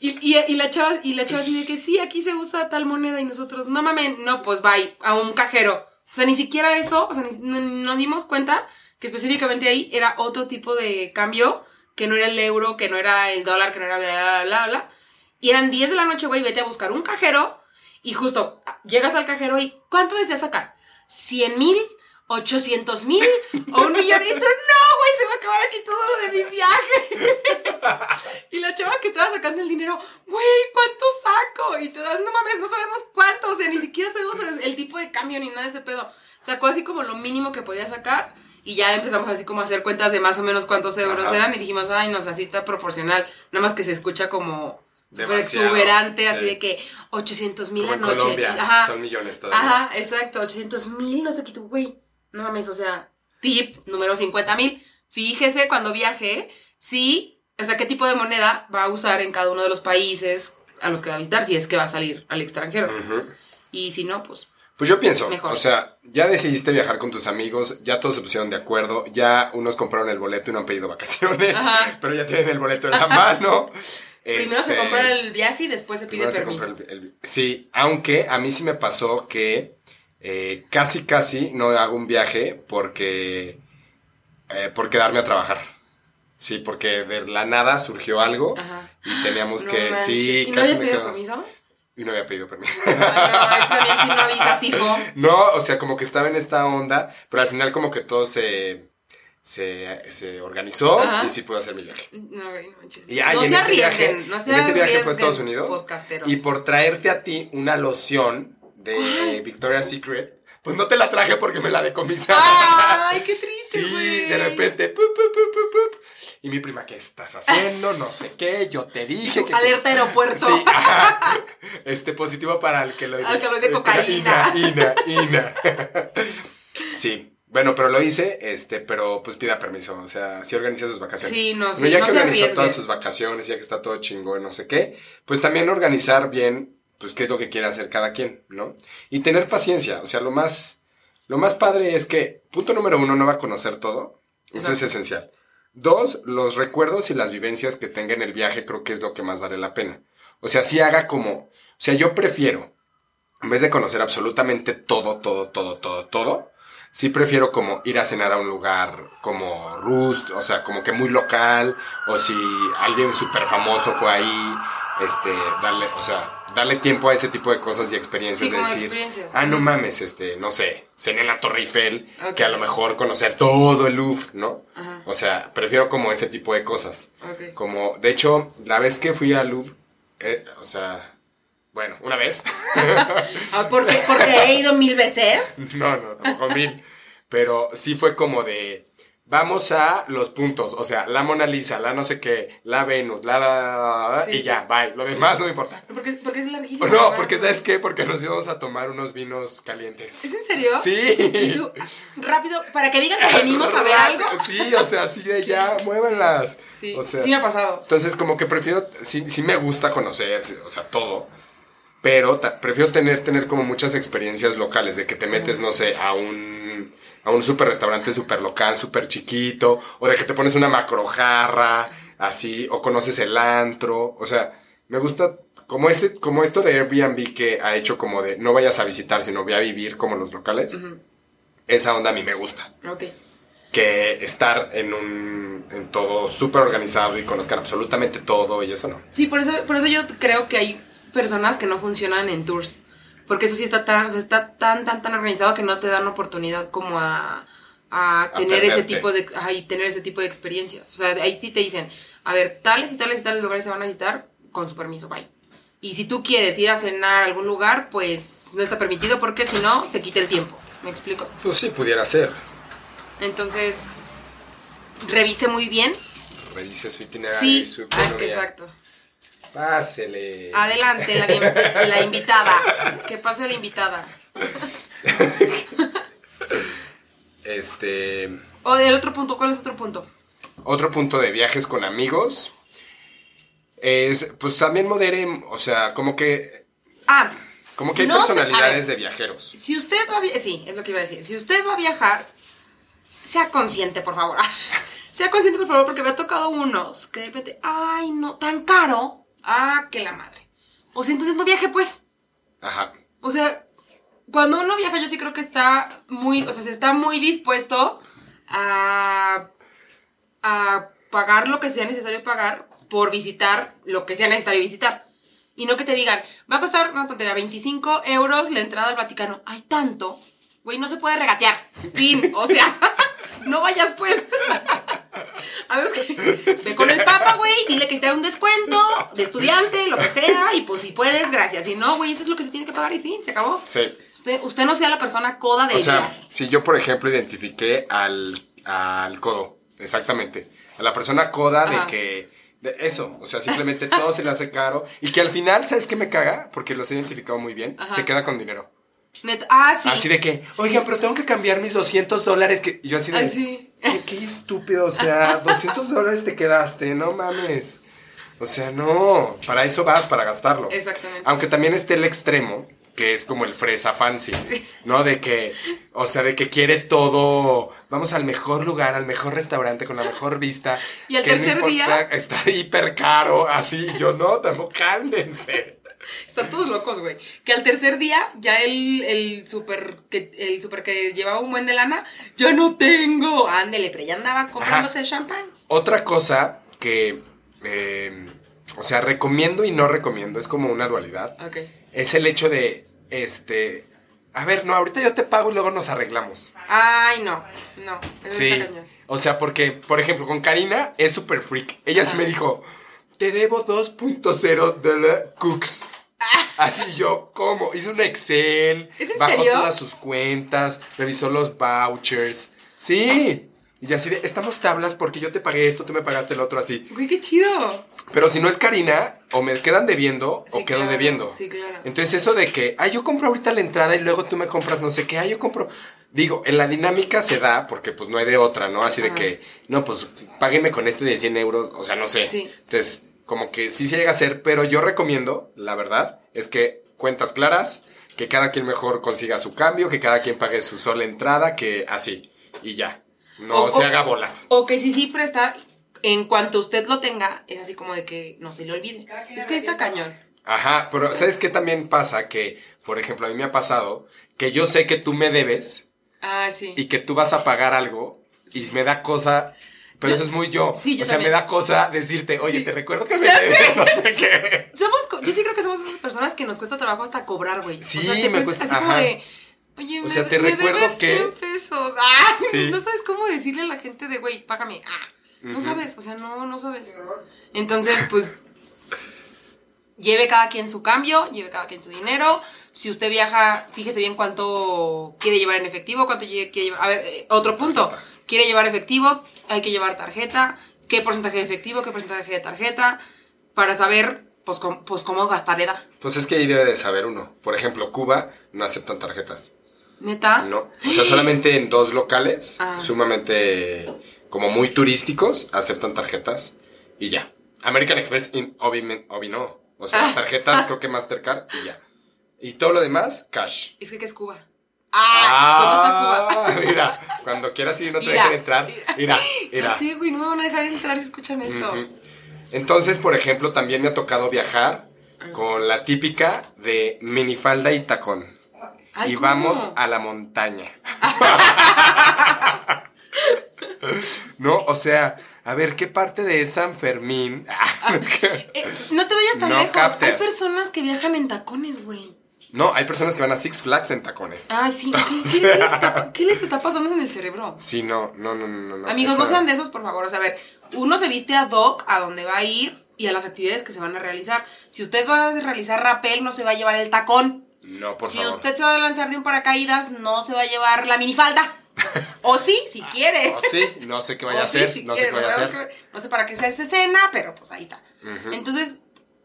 Y, y, y la chava, y la chava así de que sí, aquí se usa tal moneda y nosotros, no mames, no, pues bye, a un cajero. O sea, ni siquiera eso, o sea, ni- no- nos dimos cuenta que específicamente ahí era otro tipo de cambio, que no era el euro, que no era el dólar, que no era bla. Y eran 10 de la noche, güey, vete a buscar un cajero y justo llegas al cajero y ¿cuánto deseas sacar? ¿100 mil? ¿800 mil? ¿O un millón? No, güey, se va a acabar aquí todo lo de mi viaje. y la chava que estaba sacando el dinero, güey, ¿cuánto saco? Y te das, no mames, no sabemos cuánto, o sea, ni siquiera sabemos el tipo de cambio ni nada de ese pedo. Sacó así como lo mínimo que podía sacar y ya empezamos así como a hacer cuentas de más o menos cuántos euros Ajá. eran y dijimos, ay, no sé, así está proporcional. Nada más que se escucha como súper exuberante, sí. así de que 800 mil Como a en noche. Colombia, Ajá, son millones todavía. ajá, exacto, 800 mil, no sé qué tú, güey. No mames, o sea, tip número 50 mil. Fíjese cuando viaje, sí, o sea, qué tipo de moneda va a usar en cada uno de los países a los que va a visitar, si es que va a salir al extranjero. Y si no, pues Pues yo pienso, Mejor. o sea, ya decidiste viajar con tus amigos, ya todos se pusieron de acuerdo, ya unos compraron el boleto y no han pedido vacaciones, Ajá. pero ya tienen el boleto en la mano. primero se Este, compra el viaje y después se pide se permiso. compra el- el- sí, aunque a mí sí me pasó que eh, casi casi no hago un viaje porque eh, por quedarme a trabajar. Sí, porque de la nada surgió algo Ajá. y teníamos No que, manches. sí, ¿Y no casi habías me pedido quedo- permiso? Y no había pedido permiso. Ay, no, es que también si no avisas, hijo. No, o sea, como que estaba en esta onda, pero al final como que todo se, se, se organizó Ajá. y sí pude hacer mi viaje. No. Y, ah, y no en se ese arriesguen, viaje- no se en ese viaje fue a Estados Unidos, podcasteros. Y por traerte a ti una loción de ¿Cuál? Victoria's Secret, pues no te la traje porque me la decomisaron. Ay, qué triste, Sí, güey. de repente, pup, pup, pup, pup, pup. Y mi prima, ¿qué estás haciendo? No sé qué, yo te dije que... Alerta aeropuerto. Sí, ajá. este positivo para el que lo Alcaloide de cocaína. Ina, ina. Sí, bueno, pero lo hice, este, pero pues pida permiso, o sea, sí organiza sus vacaciones. Sí, no, sí, ya no que se organizó todas sus vacaciones, ya que está todo chingón, no sé qué, pues también organizar bien, pues qué es lo que quiere hacer cada quien, ¿no? Y tener paciencia, o sea, lo más, lo más padre es que, punto número uno, no va a conocer todo, eso es esencial. Dos, los recuerdos y las vivencias que tenga en el viaje creo que es lo que más vale la pena. O sea, si haga como, o sea, yo prefiero, en vez de conocer absolutamente todo, todo, todo, todo, todo, sí prefiero como ir a cenar a un lugar como Rust, o sea, como que muy local, o si alguien súper famoso fue ahí, este, darle, o sea, darle tiempo a ese tipo de cosas y experiencias, Sí, de decir, experiencias. ah, no mames, este, no sé, cené en la Torre Eiffel, que a lo mejor conocer todo el Louvre, ¿no? Ajá, O sea, prefiero como ese tipo de cosas. ok. Como, de hecho, la vez que fui al Louvre, eh, o sea, bueno, una vez. Ah, porque, porque he ido mil veces. no, no, tampoco mil. Pero sí fue como de, vamos a los puntos. O sea, la Mona Lisa, la no sé qué, la Venus, la, la, la, la, Sí, y ya, bye. Lo demás no me importa. Porque, porque es larguísimo. No, además, porque. ¿sabes qué? Porque nos íbamos a tomar unos vinos calientes. ¿Es en serio? Y Sí. tú, rápido, para que digan que venimos a ver algo. Sí, o sea, así de ya, muévanlas. Sí, O sea, sí me ha pasado. Entonces, como que prefiero, sí, sí me gusta conocer, o sea, todo, pero prefiero tener, tener como muchas experiencias locales, de que te metes, no sé, a un, a un super restaurante super local, super chiquito, o de que te pones una macrojarra, así, o conoces el antro, o sea, me gusta como este, como esto de Airbnb que ha hecho como de no vayas a visitar, sino ve a vivir como los locales, esa onda a mí me gusta Ok. que estar en un en todo súper organizado y conozcan absolutamente todo y eso no. Sí, por eso, por eso yo creo que hay personas que no funcionan en tours. Porque eso sí está tan, o sea, está tan, tan, tan organizado que no te dan oportunidad como a, a tener ese tipo de, ajá, y tener ese tipo de experiencias. O sea, ahí te dicen, a ver, tales y tales y tales lugares se van a visitar con su permiso, bye. Y si tú quieres ir a cenar a algún lugar, pues no está permitido porque si no, se quita el tiempo. ¿Me explico? Pues sí, pudiera ser. Entonces, revise muy bien. Revise su itinerario Sí, y su ah, exacto. Pásele. Adelante, la, invitada. Que pase la invitada. Este. O del otro punto, ¿cuál es otro punto? Otro punto de viajes con amigos. Es, pues también moderen, o sea, como que, Ah, como que hay No sé, a personalidades ver. de viajeros. si usted va a viajar, sí, es lo que iba a decir. Si usted va a viajar, sea consciente, por favor. sea consciente, por favor, porque me ha tocado unos que de repente, ay, no, tan caro. Ah, que la madre. O sea, entonces no viaje, pues. Ajá. O sea, cuando uno viaja, yo sí creo que está muy, o sea, se está muy dispuesto a, a pagar lo que sea necesario pagar por visitar lo que sea necesario visitar. Y no que te digan, va a costar una tontería, 25 euros la entrada al Vaticano. Hay tanto, güey, no se puede regatear. Fin, o sea, no vayas pues. A ver, es que ve con el papa, güey, dile que te da un descuento de estudiante, lo que sea, y pues si puedes, gracias. Si no, güey, eso es lo que se tiene que pagar y fin, se acabó. Sí. Usted, usted no sea la persona coda del O sea, viaje. si yo, por ejemplo, identifiqué al, al codo, exactamente, a la persona coda Ajá. de que, de eso, o sea, simplemente todo se le hace caro y que al final, ¿sabes qué me caga? Porque los he identificado muy bien, Ajá. se queda con dinero. Neta- ah, sí. Así de que, oigan, pero tengo que cambiar mis 200 dólares, que yo así de, Ah, sí. "Qué- estúpido, o sea, 200 dólares te quedaste, no mames. O sea, no, para eso vas, para gastarlo. Exactamente. Aunque también esté el extremo, que es como el fresa fancy, ¿no? De que, o sea, de que quiere todo, vamos al mejor lugar, al mejor restaurante, con la mejor vista. Y no tercer día- Está hiper caro, así, yo no, tampoco, cálmense. Están todos locos, güey. Que al tercer día, ya el, el super que el super que llevaba un buen de lana, ya no tengo. Ándele, pero ya andaba comprándose champán. Otra cosa que, eh, o sea, recomiendo y no recomiendo, es como una dualidad, Ok. es el hecho de, este, a ver, no, ahorita yo te pago y luego nos arreglamos. Ay, no, no. Sí, o sea, porque, por ejemplo, con Karina es super freak. Ella sí Ajá. me dijo, te debo 2.0 de la cooks. Así yo, ¿cómo? Hizo un Excel, ¿Es en bajó serio? todas sus cuentas, revisó los vouchers. Sí. Y así de, estamos tablas porque yo te pagué esto, tú me pagaste el otro así. Güey, qué chido. Pero si no es Karina, o me quedan debiendo o quedo claro, debiendo. Sí, claro. Entonces eso de que, ay, yo compro ahorita la entrada y luego tú me compras no sé qué, ay, yo compro... Digo, en la dinámica se da porque pues no hay de otra, ¿no? Así de que, no, pues págueme con este de 100 euros, o sea, no sé. Sí. Entonces, como que sí se llega a hacer, pero yo recomiendo, la verdad, es que cuentas claras, que cada quien mejor consiga su cambio, que cada quien pague su sola entrada, que así, y ya. No O- se o- haga bolas. O que si sí presta, en cuanto usted lo tenga, es así como de que no se le olvide. Es que está cañón. Ajá, pero ¿sabes qué también pasa? Que, por ejemplo, a mí me ha pasado que yo sé que tú me debes Ah, sí. y que tú vas a pagar algo y me da cosa, pero Yo- eso es muy yo. sí, yo o sea, también. me da cosa decirte, oye, Sí. te recuerdo que me debes, no sé qué. Somos, yo sí creo que somos esas personas que nos cuesta trabajo hasta cobrar, güey. Sí, o sea, te me cuesta así como ajá. de, oye, O me, sea, te me recuerdo debes que- 100 pesos. Ah, Sí. no sabes cómo decirle a la gente de, güey, págame. Ah, no Ujú. sabes, o sea, no, no sabes. Entonces, pues, lleve cada quien su cambio, lleve cada quien su dinero. Si usted viaja, fíjese bien cuánto quiere llevar en efectivo, cuánto quiere llevar. A ver, eh, otro punto. Quiere llevar efectivo, hay que llevar tarjeta. ¿Qué porcentaje de efectivo, qué porcentaje de tarjeta? Para saber, pues, cómo, pues, cómo gastar edad. Pues es que ahí debe de saber uno. Por ejemplo, Cuba no aceptan tarjetas. ¿Neta? No. O sea, solamente en dos locales, Ah. sumamente como muy turísticos, aceptan tarjetas y ya. American Express, in- obviamente, obvi no. O sea, Ah. tarjetas, creo que Mastercard y ya. Y todo lo demás, cash. Es que, ¿qué es Cuba? ¡Ah! ¿Dónde está Cuba? mira, cuando quieras ir no te Mira. dejen entrar, mira, mira. Sé, güey, no me van a dejar entrar si escuchan esto. Entonces, por ejemplo, también me ha tocado viajar Ah. con la típica de minifalda y tacón. Ay, y ¿cómo? vamos a la montaña. no, o sea, a ver, ¿qué parte de San Fermín? Eh, no te vayas tan No lejos. captes. Hay personas que viajan en tacones, güey. No, hay personas que van a Six Flags en tacones. Ay, sí. ¿Qué, qué les está, qué les está pasando en el cerebro? Sí, no, no, no, no, no. Amigos, esa- no sean de esos, por favor. O sea, a ver, uno se viste ad hoc a donde va a ir y a las actividades que se van a realizar. Si usted va a realizar rappel, no se va a llevar el tacón. No, por si favor. usted se va a lanzar de un paracaídas, no se va a llevar la minifalda. O sí, si quiere. O sí, no sé qué vaya O a sí, hacer, si no sé qué vaya a hacer. no sé para qué sea esa escena, pero pues ahí está. Entonces,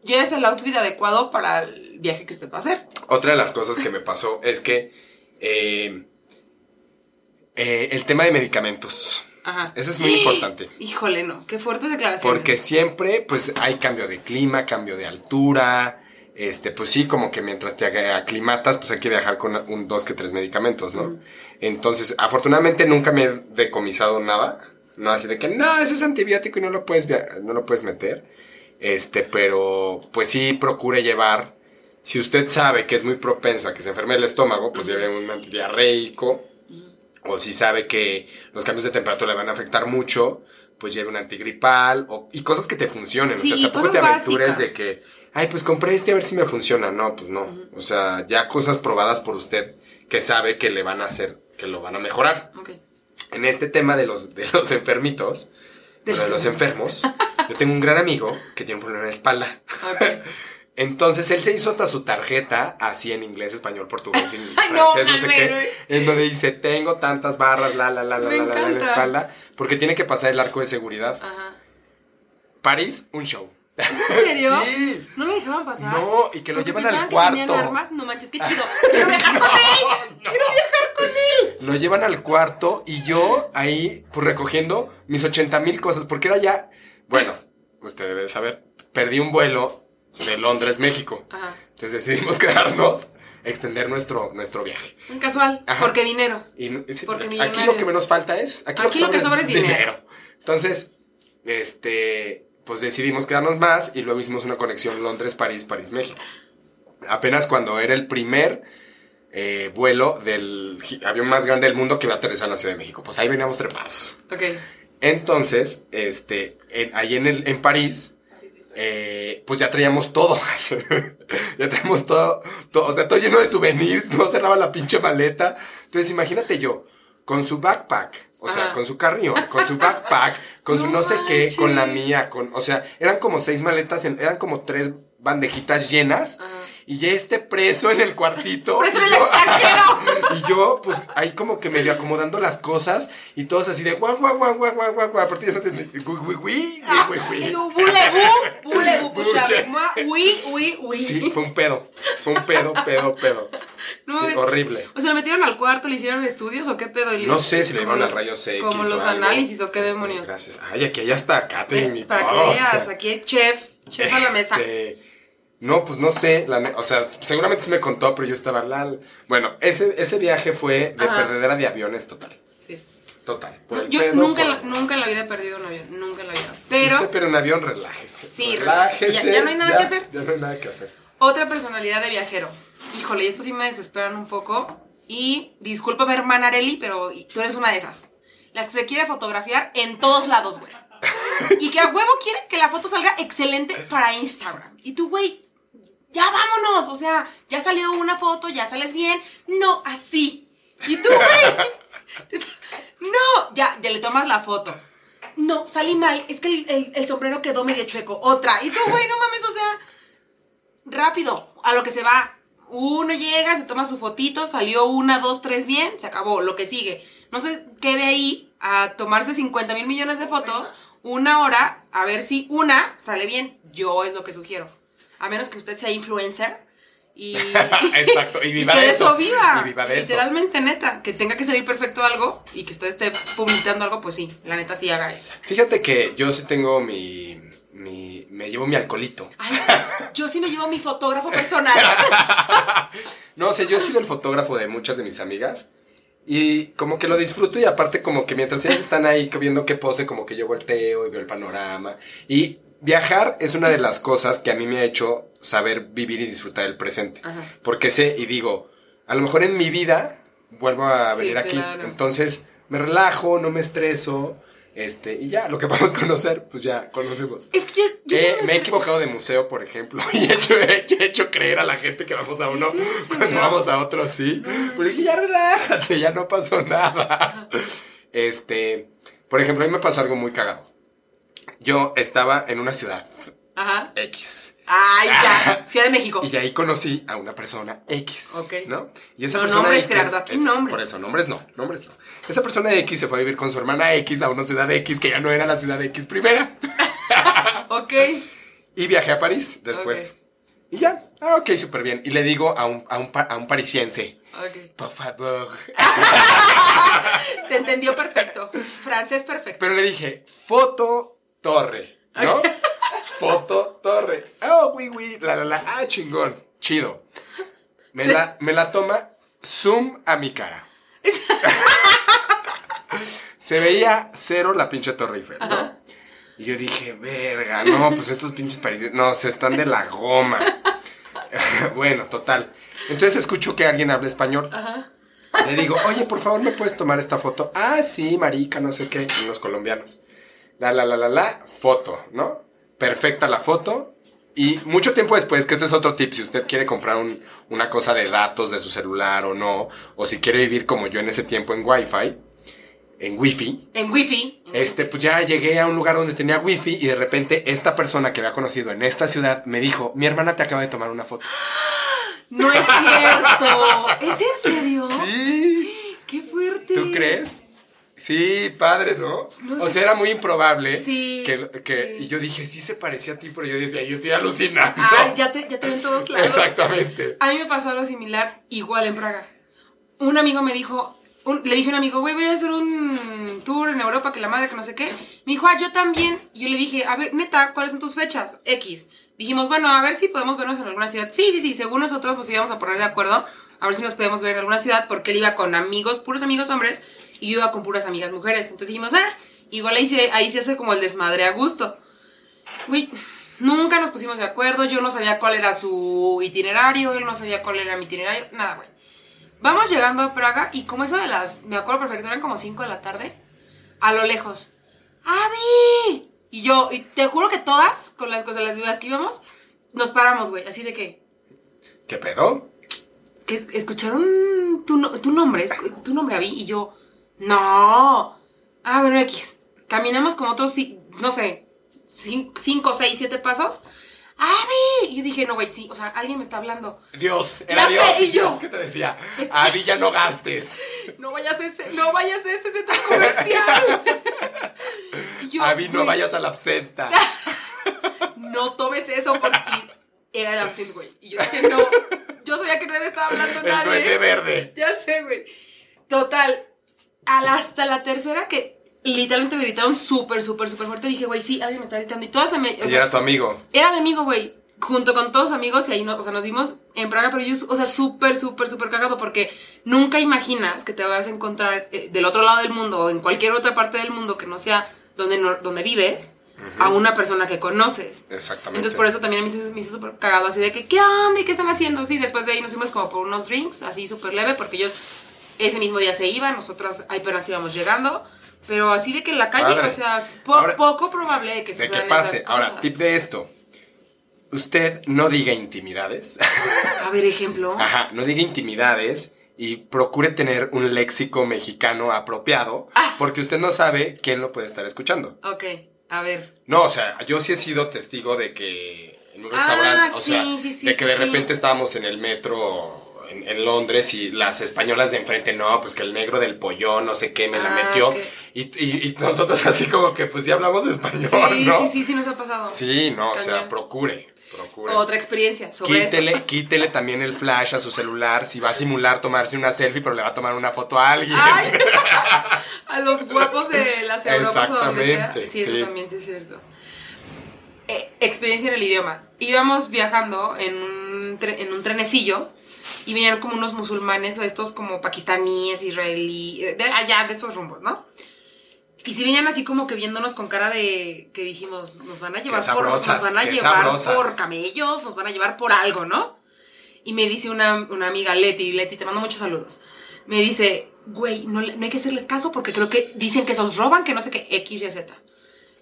llévese el outfit adecuado para el viaje que usted va a hacer. Otra de las cosas que me pasó es que eh, eh, el tema de medicamentos. Ajá. Eso es muy importante. Híjole, no. Qué fuertes declaraciones. Porque siempre, pues, hay cambio de clima, cambio de altura. Este, pues sí, como que mientras te aclimatas, pues hay que viajar con un, dos que tres medicamentos, ¿no? Entonces, afortunadamente nunca me he decomisado nada. No así de que, no, ese es antibiótico y no lo puedes, no lo puedes meter. Este, pero, pues sí, procure llevar Si usted sabe que es muy propenso a que se enferme el estómago, pues lleve un antidiarreico. O si sabe que los cambios de temperatura le van a afectar mucho, pues lleve un antigripal. O, y cosas que te funcionen. Sí, o sea, tampoco te aventures básicas. de que, ay, pues compré este a ver si me funciona. No, pues no. O sea, ya cosas probadas por usted que sabe que le van a hacer, que lo van a mejorar. Ok. En este tema de los, de los enfermitos, De bueno, de los los enfermos, yo tengo un gran amigo que tiene un problema en la espalda. Ok. Entonces él se hizo hasta su tarjeta así en inglés, español, portugués, y Ay, no, francés, no sé qué, güey. en donde dice tengo tantas barras, la la la la Me la la, la en la espalda, porque tiene que pasar el arco de seguridad. Ajá. París, un show. ¿En serio? Sí. ¿No lo dejaban pasar? No, y que lo Porque llevan al que tenían cuarto. armas. No manches, qué chido. Quiero viajar con él. Lo llevan al cuarto y yo ahí, pues recogiendo mis 80 mil cosas, porque era ya, bueno, usted debe de saber, perdí un vuelo de Londres, México. Ajá. Entonces decidimos quedarnos, extender nuestro, nuestro viaje. Un casual. Ajá. Porque dinero. Y es- Porque aquí millonarios. lo que menos falta es. Aquí, Aquí lo que sobra es dinero. Entonces, este, pues decidimos quedarnos más y luego hicimos una conexión Londres-París, París-México. Apenas cuando era el primer eh, vuelo del avión más grande del mundo que iba a aterrizar en la Ciudad de México. Pues ahí veníamos trepados. Ok. Entonces, este, en- ahí en, el, en París, eh, pues ya traíamos todo. ya traíamos todo, todo, o sea, todo lleno de souvenirs, no cerraba la pinche maleta. Entonces, imagínate yo, con su backpack, o sea, Ajá. con su carrión, con su backpack, con su No sé qué, con la mía, con, o sea, eran como seis maletas, en- eran como tres bandejitas llenas. Ajá. Y ya este preso en el cuartito. Preso y en el extranjero. y yo, pues, ahí como que medio acomodando las cosas. Y todos así de guau, guau, guau, guau, guau, guau, guau. Aparte no sé, gui, gui. Y. Sí, fue un pedo. Fue un pedo, pedo, pedo. No, Sí, horrible. O sea, ¿le metieron al cuarto, le hicieron estudios o qué pedo? Y No sé si le llevaron al rayos X. Como los algo. análisis o qué Este, demonios. Gracias. Ay, aquí ya está Catherine y ¿Ves? Para que veas, aquí hay chef, chef a la mesa. No, pues no sé, la o sea, seguramente se me contó, pero yo estaba lal. Bueno, ese, ese viaje fue de Ajá. perdedera de aviones total, Sí. total. Yo pedo, nunca, en por- la, nunca en la vida he perdido un avión, nunca en la vida. Pero pierde un avión, relájese. Sí, relájese. ya- ya no hay nada que hacer. Ya no hay nada que hacer. otra personalidad de viajero. Híjole, y esto sí me desesperan un poco. Y discúlpame, hermana Areli, pero tú eres una de esas. Las que se quiere fotografiar en todos lados, güey. Y que a huevo quiere que la foto salga excelente para Instagram. Y tú, güey, ya vámonos. O sea, ya salió una foto, ya sales bien. No, así. Y tú, güey. No, ya, ya le tomas la foto. No, salí mal. Es que el, el- el sombrero quedó medio chueco. Otra. Y tú, güey, no mames, o sea, rápido, a lo que se va. Uno llega, se toma su fotito, salió una, dos, tres bien, se acabó, lo que sigue. No se quede ahí a tomarse 50 mil millones de fotos, una hora, a ver si una sale bien. Yo es lo que sugiero. A menos que usted sea influencer y, Exacto, y viva que de eso. eso viva. Y viva de eso. Literalmente, neta. Que tenga que salir perfecto algo y que usted esté publicando algo, pues sí, la neta sí haga eso. Fíjate que yo sí tengo mi, mi me llevo mi alcoholito. Ay, yo sí me llevo mi fotógrafo personal. No, o sea, yo he sido el fotógrafo de muchas de mis amigas. Y como que lo disfruto y aparte como que mientras ellas están ahí viendo qué pose, como que yo volteo y veo el panorama. Y viajar es una de las cosas que a mí me ha hecho saber vivir y disfrutar el presente. Ajá. Porque sé y digo, a lo mejor en mi vida vuelvo a Sí, venir aquí. claro. Entonces me relajo, no me estreso. Este, y ya, lo que vamos a conocer, pues ya conocemos. Es que yo, Eh, me he equivocado de museo, por ejemplo, y he hecho, he hecho- he hecho creer a la gente que vamos a uno cuando vamos a otro sí. Pero dije, ya relájate, ya no pasó nada. Este, por ejemplo, a mí me pasó algo muy cagado. Yo estaba en una ciudad Ajá. X Ay, ya. Ciudad de México. y ahí conocí a una persona X, Ok. ¿no? Y esa persona nombres, X, Gerardo, aquí nombres. Por eso, nombres no, nombres no. Esa persona X se fue a vivir con su hermana X a una ciudad X que ya no era la ciudad X primera. Ok. Y viajé a París después. Y ya, ah, ok, súper bien. Y le digo a un, a un, a un parisiense, Ok. por favor. Te entendió perfecto. Francés perfecto. Pero le dije, foto torre, ¿no? foto torre. Oh, oui, oui, la, la, la. Ah, chingón. Chido. Me, la, me la toma zoom a mi cara. Se veía cero la pinche Torre Eiffel, ¿no? Y yo dije, verga, no, pues estos pinches parisienses, no, se están de la goma. bueno, total. Entonces escucho que alguien habla español. Ajá. Le digo, oye, por favor, ¿me puedes tomar esta foto? Ah, sí, marica, no sé qué, unos colombianos. La, la, la, la, la, foto, ¿no? Perfecta la foto. Y mucho tiempo después, que este es otro tip, si usted quiere comprar un- una cosa de datos de su celular o no, o si quiere vivir como yo en ese tiempo en Wi-Fi, en Wi-Fi, En wifi. este, pues ya llegué a un lugar donde tenía Wi-Fi y de repente esta persona que había conocido en esta ciudad me dijo, mi hermana te acaba de tomar una foto. No es cierto. ¿Es en serio? Sí. Qué fuerte. ¿Tú crees? Sí, padre, ¿no? O sea, era muy improbable Sí, que, que- sí. y yo dije, sí se parecía a ti, pero yo decía, yo estoy alucinando. Ay, ya te, ya te ven todos lados. Exactamente. A mí me pasó algo similar, igual en Praga. Un amigo me dijo, un- le dije a un amigo, güey, voy a hacer un tour en Europa, que la madre, que no sé qué. Me dijo, ah, yo también. Y yo le dije, a ver, neta, ¿cuáles son tus fechas? X. Dijimos, bueno, a ver si podemos vernos en alguna ciudad. Sí, sí, sí, según nosotros nos íbamos a poner de acuerdo, a ver si nos podemos ver en alguna ciudad, porque él iba con amigos, puros amigos hombres, y yo iba con puras amigas mujeres. Entonces dijimos, ah, igual ahí se, ahí se hace como el desmadre a gusto. Güey, nunca nos pusimos de acuerdo, yo no sabía cuál era su itinerario, él no sabía cuál era mi itinerario, nada, güey. Vamos llegando a Praga y como eso de las, me acuerdo perfecto, eran como 5 de la tarde, a lo lejos, ¡Avi! Y yo, y te juro que todas, con las cosas, las vidas que íbamos, nos paramos, güey, así de que, ¿Qué pedo? que es- escucharon tu, no- tu nombre, tu nombre, Avi, y yo, no. Ah, bueno, X. Caminamos como otros, no sé, 5, 6, 7 pasos. ¡Avi! Y yo dije, no, güey, sí, o sea, alguien me está hablando. Dios, era Dios, sé, y yo. Dios que te decía, Es- Avi, ya no gastes. No vayas a ese, no vayas a ese centro comercial. Yo, Avi, no güey, vayas a la absenta. No tomes eso porque era el absent, güey. Y yo dije, no, yo sabía que no me estaba hablando El nadie. duende verde. Ya sé, güey. Total, hasta la tercera que literalmente me gritaron súper, súper, súper fuerte, dije, güey, sí, alguien me está gritando. Y todas se me... o Y sea, era tu amigo. era mi amigo, güey. Junto con todos sus amigos y ahí no, o sea, nos vimos en Praga, pero yo, o sea, súper, súper, súper cagado porque nunca imaginas que te vas a encontrar eh, del otro lado del mundo o en cualquier otra parte del mundo que no sea donde, no- donde vives a una persona que conoces. Exactamente. Entonces por eso también a mí se me hizo súper cagado, así de que, ¿qué onda? ¿Y qué están haciendo? Sí, después de ahí nos fuimos como por unos drinks, así súper leve, porque ellos ese mismo día se iban, nosotras apenas íbamos llegando, pero así de que en la calle, Padre. o sea, es po- Ahora- poco probable de que De que pase. esas Ahora, tip de esto. Usted no diga intimidades. A ver, ejemplo. Ajá, no diga intimidades y procure tener un léxico mexicano apropiado Ah. porque usted no sabe quién lo puede estar escuchando. Ok, a ver. No, o sea, yo sí he sido testigo de que en un Ah, restaurante, o sí, sea, sí, sí, de que de repente estábamos en el metro en, en Londres y las españolas de enfrente, no, pues que el negro del pollón, no sé qué, me la Ah, metió. ok. Y, y- y nosotros así como que, pues ya hablamos español, Sí, ¿no? sí, sí, sí nos ha pasado. Sí, no, o sea, procure, procure. Otra experiencia sobre Quítele, eso. quítele también el flash a su celular si va a simular tomarse una selfie, pero le va a tomar una foto a alguien. Ay, a los guapos de las Europas o donde sea. Exactamente, Sí, eso sí. también sí es cierto. Eh, experiencia en el idioma. Íbamos viajando en un, tre- en un trenecillo y venían como unos musulmanes o estos como pakistaníes, israelí, eh, de allá, de esos rumbos, ¿no? Y si venían así como que viéndonos con cara de que dijimos, nos van a llevar por nos van a llevar sabrosas. por camellos, nos van a llevar por algo, ¿no? Y me dice una, una amiga, Leti, Leti, te mando muchos saludos. Me dice, güey, no, hay que hacerles caso porque creo que dicen que esos roban, que no sé qué, X, Y, Z.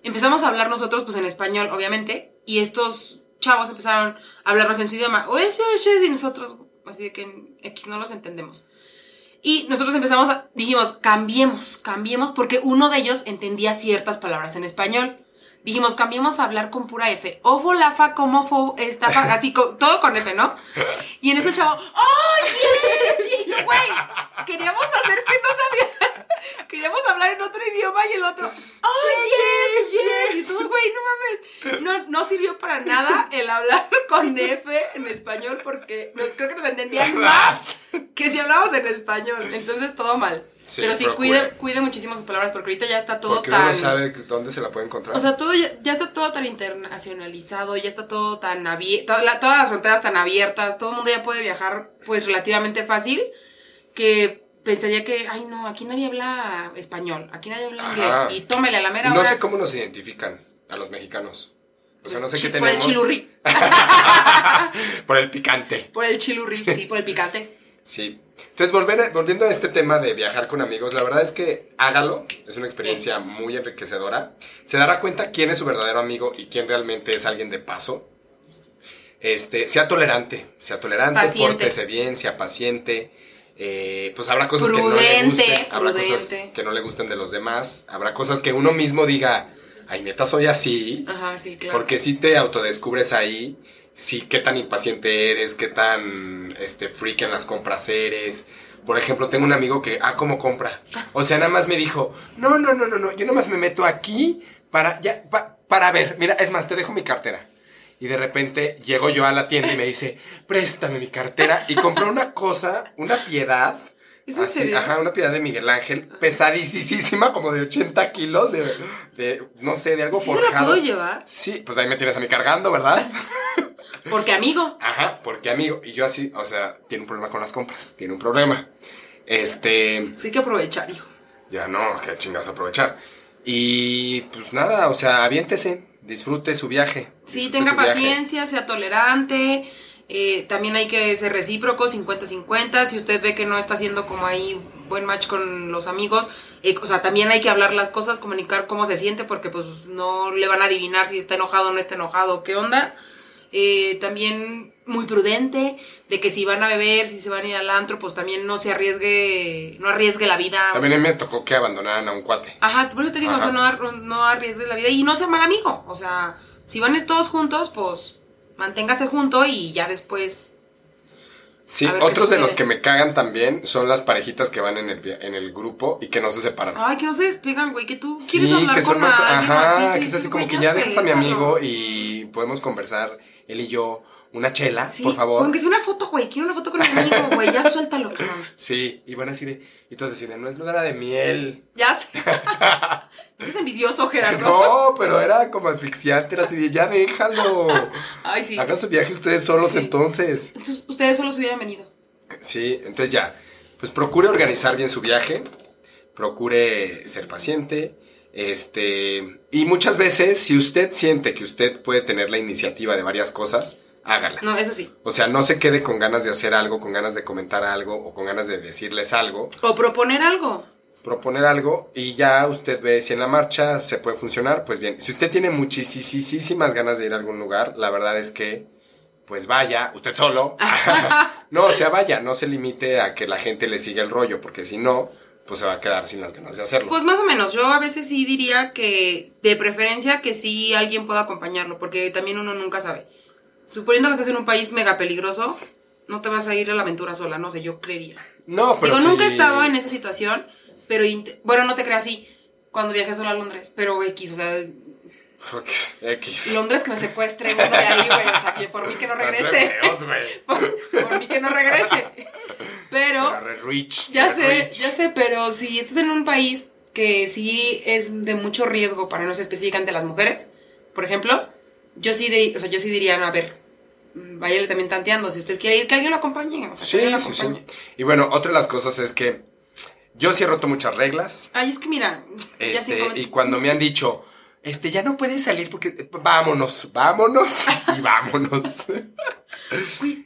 Empezamos a hablar nosotros, pues en español, obviamente, y estos chavos empezaron a hablarnos en su idioma, o eso, y nosotros, así de que X no los entendemos. Y nosotros empezamos a, dijimos, cambiemos, cambiemos, porque uno de ellos entendía ciertas palabras en español. Dijimos, cambiemos a hablar con pura F. Ofo, lafa, como, fo, estafa, así, con- todo con F, ¿no? Y en eso el chavo, ¡ay, yes! Güey, queríamos hacer que no sabía. Queríamos hablar en otro idioma y el otro, ¡ay, yes, yes! Y tú, güey, no mames. No, no sirvió para nada el hablar con F en español porque nos, creo que nos entendían más que si hablábamos en español. Entonces, todo mal. Sí, Pero sí, cuide, cuide muchísimo sus palabras porque ahorita ya está todo Porque uno tan... no sabe dónde se la puede encontrar. O sea, todo ya, ya está todo tan internacionalizado, ya está todo tan abierto, todas las fronteras tan abiertas, todo el mundo ya puede viajar pues relativamente fácil, que pensaría que, ay no, aquí nadie habla español, aquí nadie habla Ajá. inglés, y tómele a la mera no hora. sé cómo nos identifican a los mexicanos. O sea, no sé Chi- qué Por el tenemos. chilurri. Por el picante. Por el chilurri, sí, por el picante. Sí. Entonces, volver, volviendo a este tema de viajar con amigos, la verdad es que hágalo. Es una experiencia muy enriquecedora. Se dará cuenta quién es su verdadero amigo y quién realmente es alguien de paso. Este, sea tolerante, sea tolerante, Paciente. pórtese bien, sea paciente. Eh, pues habrá cosas que no le gusten, habrá cosas que no le gusten de los demás, habrá cosas que uno mismo diga, ay, neta, soy así. Ajá, sí, claro. Porque si te autodescubres ahí, sí, qué tan impaciente eres, qué tan este, freak en las compras eres. Por ejemplo, tengo un amigo que, ah, ¿cómo compra? O sea, nada más me dijo, no, no, no, no, no, yo nada más me meto aquí para, ya, pa- para ver, mira, es más, te dejo mi cartera. Y de repente llego yo a la tienda y me dice, préstame mi cartera. Y compró una cosa, una piedad. ¿Es así, serio? ajá, una piedad de Miguel Ángel, pesadísima, como de 80 kilos, de, de, no sé, de algo ¿Sí se la forjado. puedo llevar? Sí, pues ahí me tienes a mí cargando, ¿verdad? Porque amigo. Ajá, porque amigo, y yo así, o sea, tiene un problema con las compras, tiene un problema. Este, Sí hay que aprovechar, hijo. ya no, qué chingados aprovechar. Y pues nada, o sea, aviéntese, disfrute su viaje. Sí, tenga viaje. paciencia, sea tolerante. eh, también hay que ser recíproco, 50-50. Si usted ve que no está haciendo como ahí buen match con los amigos, eh, o sea, también hay que hablar las cosas, comunicar cómo se siente, porque pues no le van a adivinar si está enojado o no está enojado, qué onda. Eh, también muy prudente, de que si van a beber, si se van a ir al antro, pues también no se arriesgue, no arriesgue la vida. También a mí me tocó que abandonaran a un cuate. Ajá, por eso te digo, o sea, Ajá. no, no arriesgues la vida y no sea mal amigo. O sea, si van a ir todos juntos, pues manténgase junto y ya después. Sí, A ver, ¿qué otros de los que me cagan también son las parejitas que van en el, en el grupo y que no se separan. Ay, que no se despegan, güey, que tú Sí, quieres hablar que son con una- ajá, así, que es así como que ya dejas a mi amigo y podemos conversar él y yo una chela, Sí, por favor. Aunque sea una foto, güey, quiero una foto con mi amigo, güey, ya suéltalo, cabrón. Sí, y van así de, y todos deciden, no es luna de miel. Ya sé. No seas envidioso, Gerardo. No, pero era como asfixiante, era así de, ya déjalo. Ay, sí. Hagan su viaje ustedes solos Sí. entonces. Entonces, ustedes solo se hubieran venido. Sí, entonces ya, pues procure organizar bien su viaje, procure ser paciente, este, y muchas veces si usted siente que usted puede tener la iniciativa de varias cosas, hágala. No, eso sí. O sea, no se quede con ganas de hacer algo, con ganas de comentar algo o con ganas de decirles algo, O proponer algo. Proponer algo y ya usted ve si en la marcha se puede funcionar, pues bien. Si usted tiene muchísimas ganas de ir a algún lugar, la verdad es que pues vaya, usted solo. no, o sea, vaya, no se limite a que la gente le siga el rollo, porque si no, pues se va a quedar sin las ganas de hacerlo. Pues más o menos, yo a veces sí diría que de preferencia que sí alguien pueda acompañarlo, porque también uno nunca sabe. Suponiendo que estás en un país mega peligroso, no te vas a ir a la aventura sola, no sé, yo creería. no, pero Digo, nunca he estado en esa situación, pero bueno, no te creas así, cuando viajé sola a Londres, pero X, o sea, X. Londres que me secuestre uno de ahí, güey, o sea, que por mí que no regrese. por, por mí que no regrese. Pero... Ya sé, ya sé, pero si estás en un país que sí es de mucho riesgo para no ser específicamente las mujeres, por ejemplo, yo sí, de, o sea, yo sí diría, a ver, mm, váyale también tanteando, si usted quiere ir, que alguien lo acompañe. O sea, Sí, sí, sí. Y bueno, otra de las cosas es que yo sí he roto muchas reglas. Ay, es que mira, ya Este, cinco- y cuando me han dicho, este, ya no puedes salir porque vámonos, vámonos y vámonos.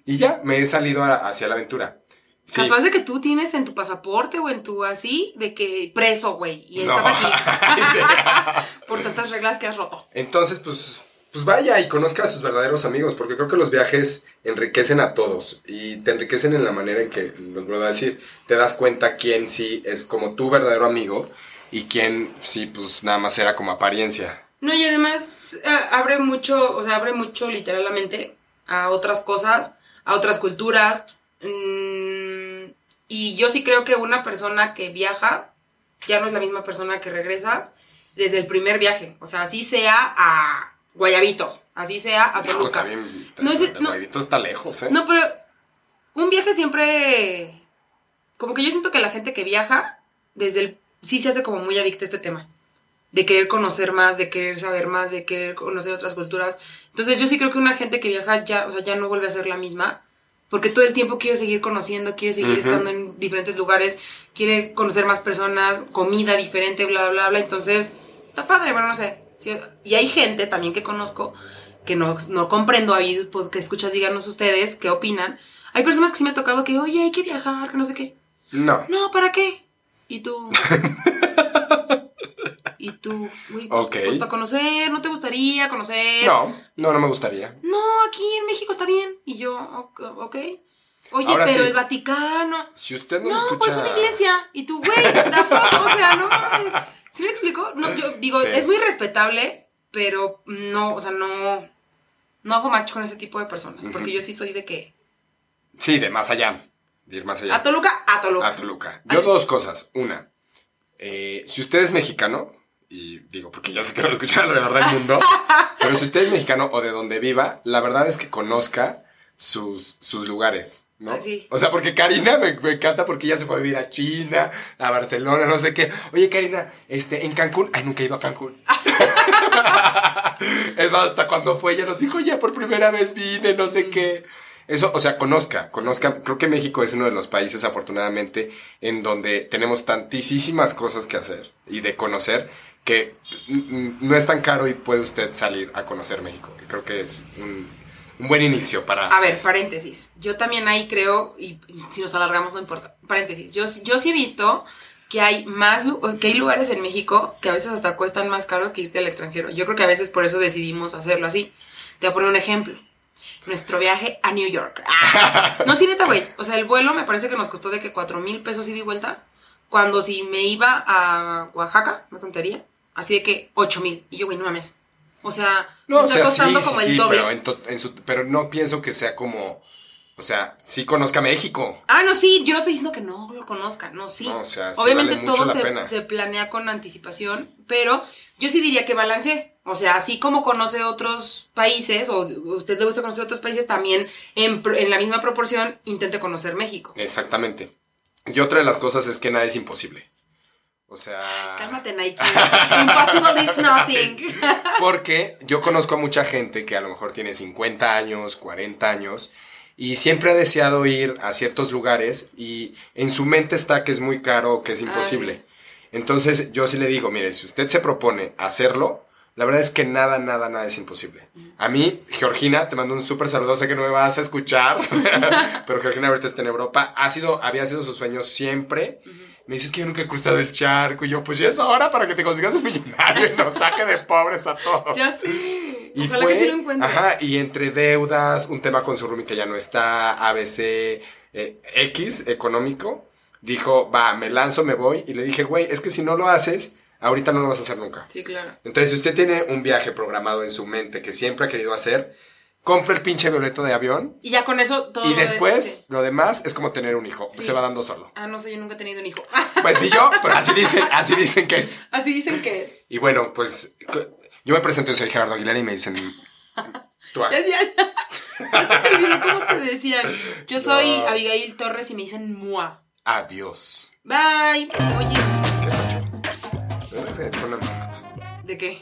Y ya, me he salido a- hacia la aventura. Sí. Capaz de que tú tienes en tu pasaporte o en tu así, de que preso, güey, y No. estás aquí por tantas reglas que has roto. Entonces, pues, pues vaya y conozca a sus verdaderos amigos, porque creo que los viajes enriquecen a todos y te enriquecen en la manera en que, lo vuelvo a decir, te das cuenta quién sí es como tu verdadero amigo y quién sí, pues nada más era como apariencia. No, y además ah, abre mucho, o sea, abre mucho literalmente a otras cosas, a otras culturas. mm, y yo sí creo que una persona que viaja ya no es la misma persona que regresa desde el primer viaje. O sea, así sea a Guayabitos, así sea a Toluca. está bien, No, ese- el no. Guayabito está lejos, ¿eh? No, pero un viaje siempre. Como que yo siento que la gente que viaja, desde el. Sí se hace como muy adicta a este tema. De querer conocer más, de querer saber más, de querer conocer otras culturas. Entonces yo sí creo que una gente que viaja ya, o sea, ya no vuelve a ser la misma. Porque todo el tiempo quiere seguir conociendo, quiere seguir estando en diferentes lugares, quiere conocer más personas, comida diferente, bla, bla, bla. Entonces, está padre, bueno, no sé. Sí, y hay gente también que conozco que no, no comprendo ahí, pues, que escuchas, díganos ustedes qué opinan. Hay personas que sí me ha tocado que, oye, hay que viajar, que no sé qué. No. No, ¿para qué? Y tú. y tú, güey, pues, Ok. pues para conocer, ¿no te gustaría conocer? No, no, no me gustaría. No, aquí en México está bien. Y yo, ok. Oye, Ahora pero sí. el Vaticano. Si usted no, No, escucha... pues una iglesia. Y tú, güey, the fuck, o sea, no mames. ¿Sí me explico? No, yo digo, Sí. es muy respetable, pero no, o sea, no, no hago match con ese tipo de personas. Porque yo sí soy de que, Sí, de más allá. De ir más allá. a Toluca, a Toluca. A Toluca. Yo dos cosas. Una, eh, si usted es mexicano, y digo porque yo sé que lo escuchan alrededor del mundo, pero si usted es mexicano o de donde viva, la verdad es que conozca sus, sus lugares. ¿No? Ah, sí. O sea, porque Karina me, me encanta porque ella se fue a vivir a China, a Barcelona, no sé qué. Oye, Karina, este, en Cancún, ay, nunca he ido a Cancún. es más, hasta cuando fue ella nos dijo, ya por primera vez vine, no sé qué. Eso, o sea, conozca, conozca. Creo que México es uno de los países, afortunadamente, en donde tenemos tantísimas cosas que hacer y de conocer que mm, no es tan caro y puede usted salir a conocer México. Creo que es un, un buen inicio para... A ver, paréntesis. Yo también ahí creo, y si nos alargamos no importa. Paréntesis. Yo, yo sí he visto que hay más, que hay lugares en México que a veces hasta cuestan más caro que irte al extranjero. Yo creo que a veces por eso decidimos hacerlo así. Te voy a poner un ejemplo. Nuestro viaje a New York. Ah, no, sí, neta, güey. O sea, el vuelo me parece que nos costó de que 4 mil pesos ida y vuelta. Cuando si me iba a Oaxaca, una tontería, así de que 8 mil. Y yo, güey, no mames. O sea, No, me o está sea, sí, costando sí, como el sí, doble. pero, en to- en su- pero no pienso que sea como, o sea, sí conozca México. Ah, no, sí, yo no estoy diciendo que no lo conozcan, no, sí. No, o sea, sí Obviamente vale todo se, planea con anticipación, pero yo sí diría que balance. O sea, así como conoce otros países, o usted le gusta conocer otros países, también en, en la misma proporción intente conocer México. Exactamente. Y otra de las cosas es que nada es imposible. O sea... Cálmate, Nike. Impossible is nothing. Porque yo conozco a mucha gente que a lo mejor tiene 50 años, 40 años, y siempre ha deseado ir a ciertos lugares y en su mente está que es muy caro o que es Ah, imposible. sí. Entonces yo sí le digo, mire, si usted se propone hacerlo, la verdad es que nada, nada, nada es imposible. A mí, Georgina, te mando un súper saludo, sé que no me vas a escuchar, pero Georgina ahorita está en Europa, ha sido, había sido su sueño siempre. Me dices que yo nunca he cruzado el charco y yo, pues ya es hora para que te consigas un millonario y nos saque de pobres a todos. ya sé. Y Ojalá fue, que sí lo encuentre. Ajá, y entre deudas, un tema con su roomie que ya no está, ABC, eh, X, económico, dijo, va, me lanzo, me voy, y le dije, güey, es que si no lo haces, ahorita no lo vas a hacer nunca. Sí, claro. Entonces, si usted tiene un viaje programado en su mente que siempre ha querido hacer, compre el pinche boleto de avión, Y ya con eso todo y lo después, lo demás es como tener un hijo, Sí. se va dando solo. Ah, no sé, yo nunca he tenido un hijo. Pues ni yo, pero así dicen, así dicen que es. Así dicen que es. Y bueno, pues yo me presento, soy Gerardo Aguilar y me dicen... tú, Ya, ya, ya. Cómo te decían. Yo soy No. Abigail Torres y me dicen Mua. Adiós. Bye. Oye, ¿Qué. ¿de qué?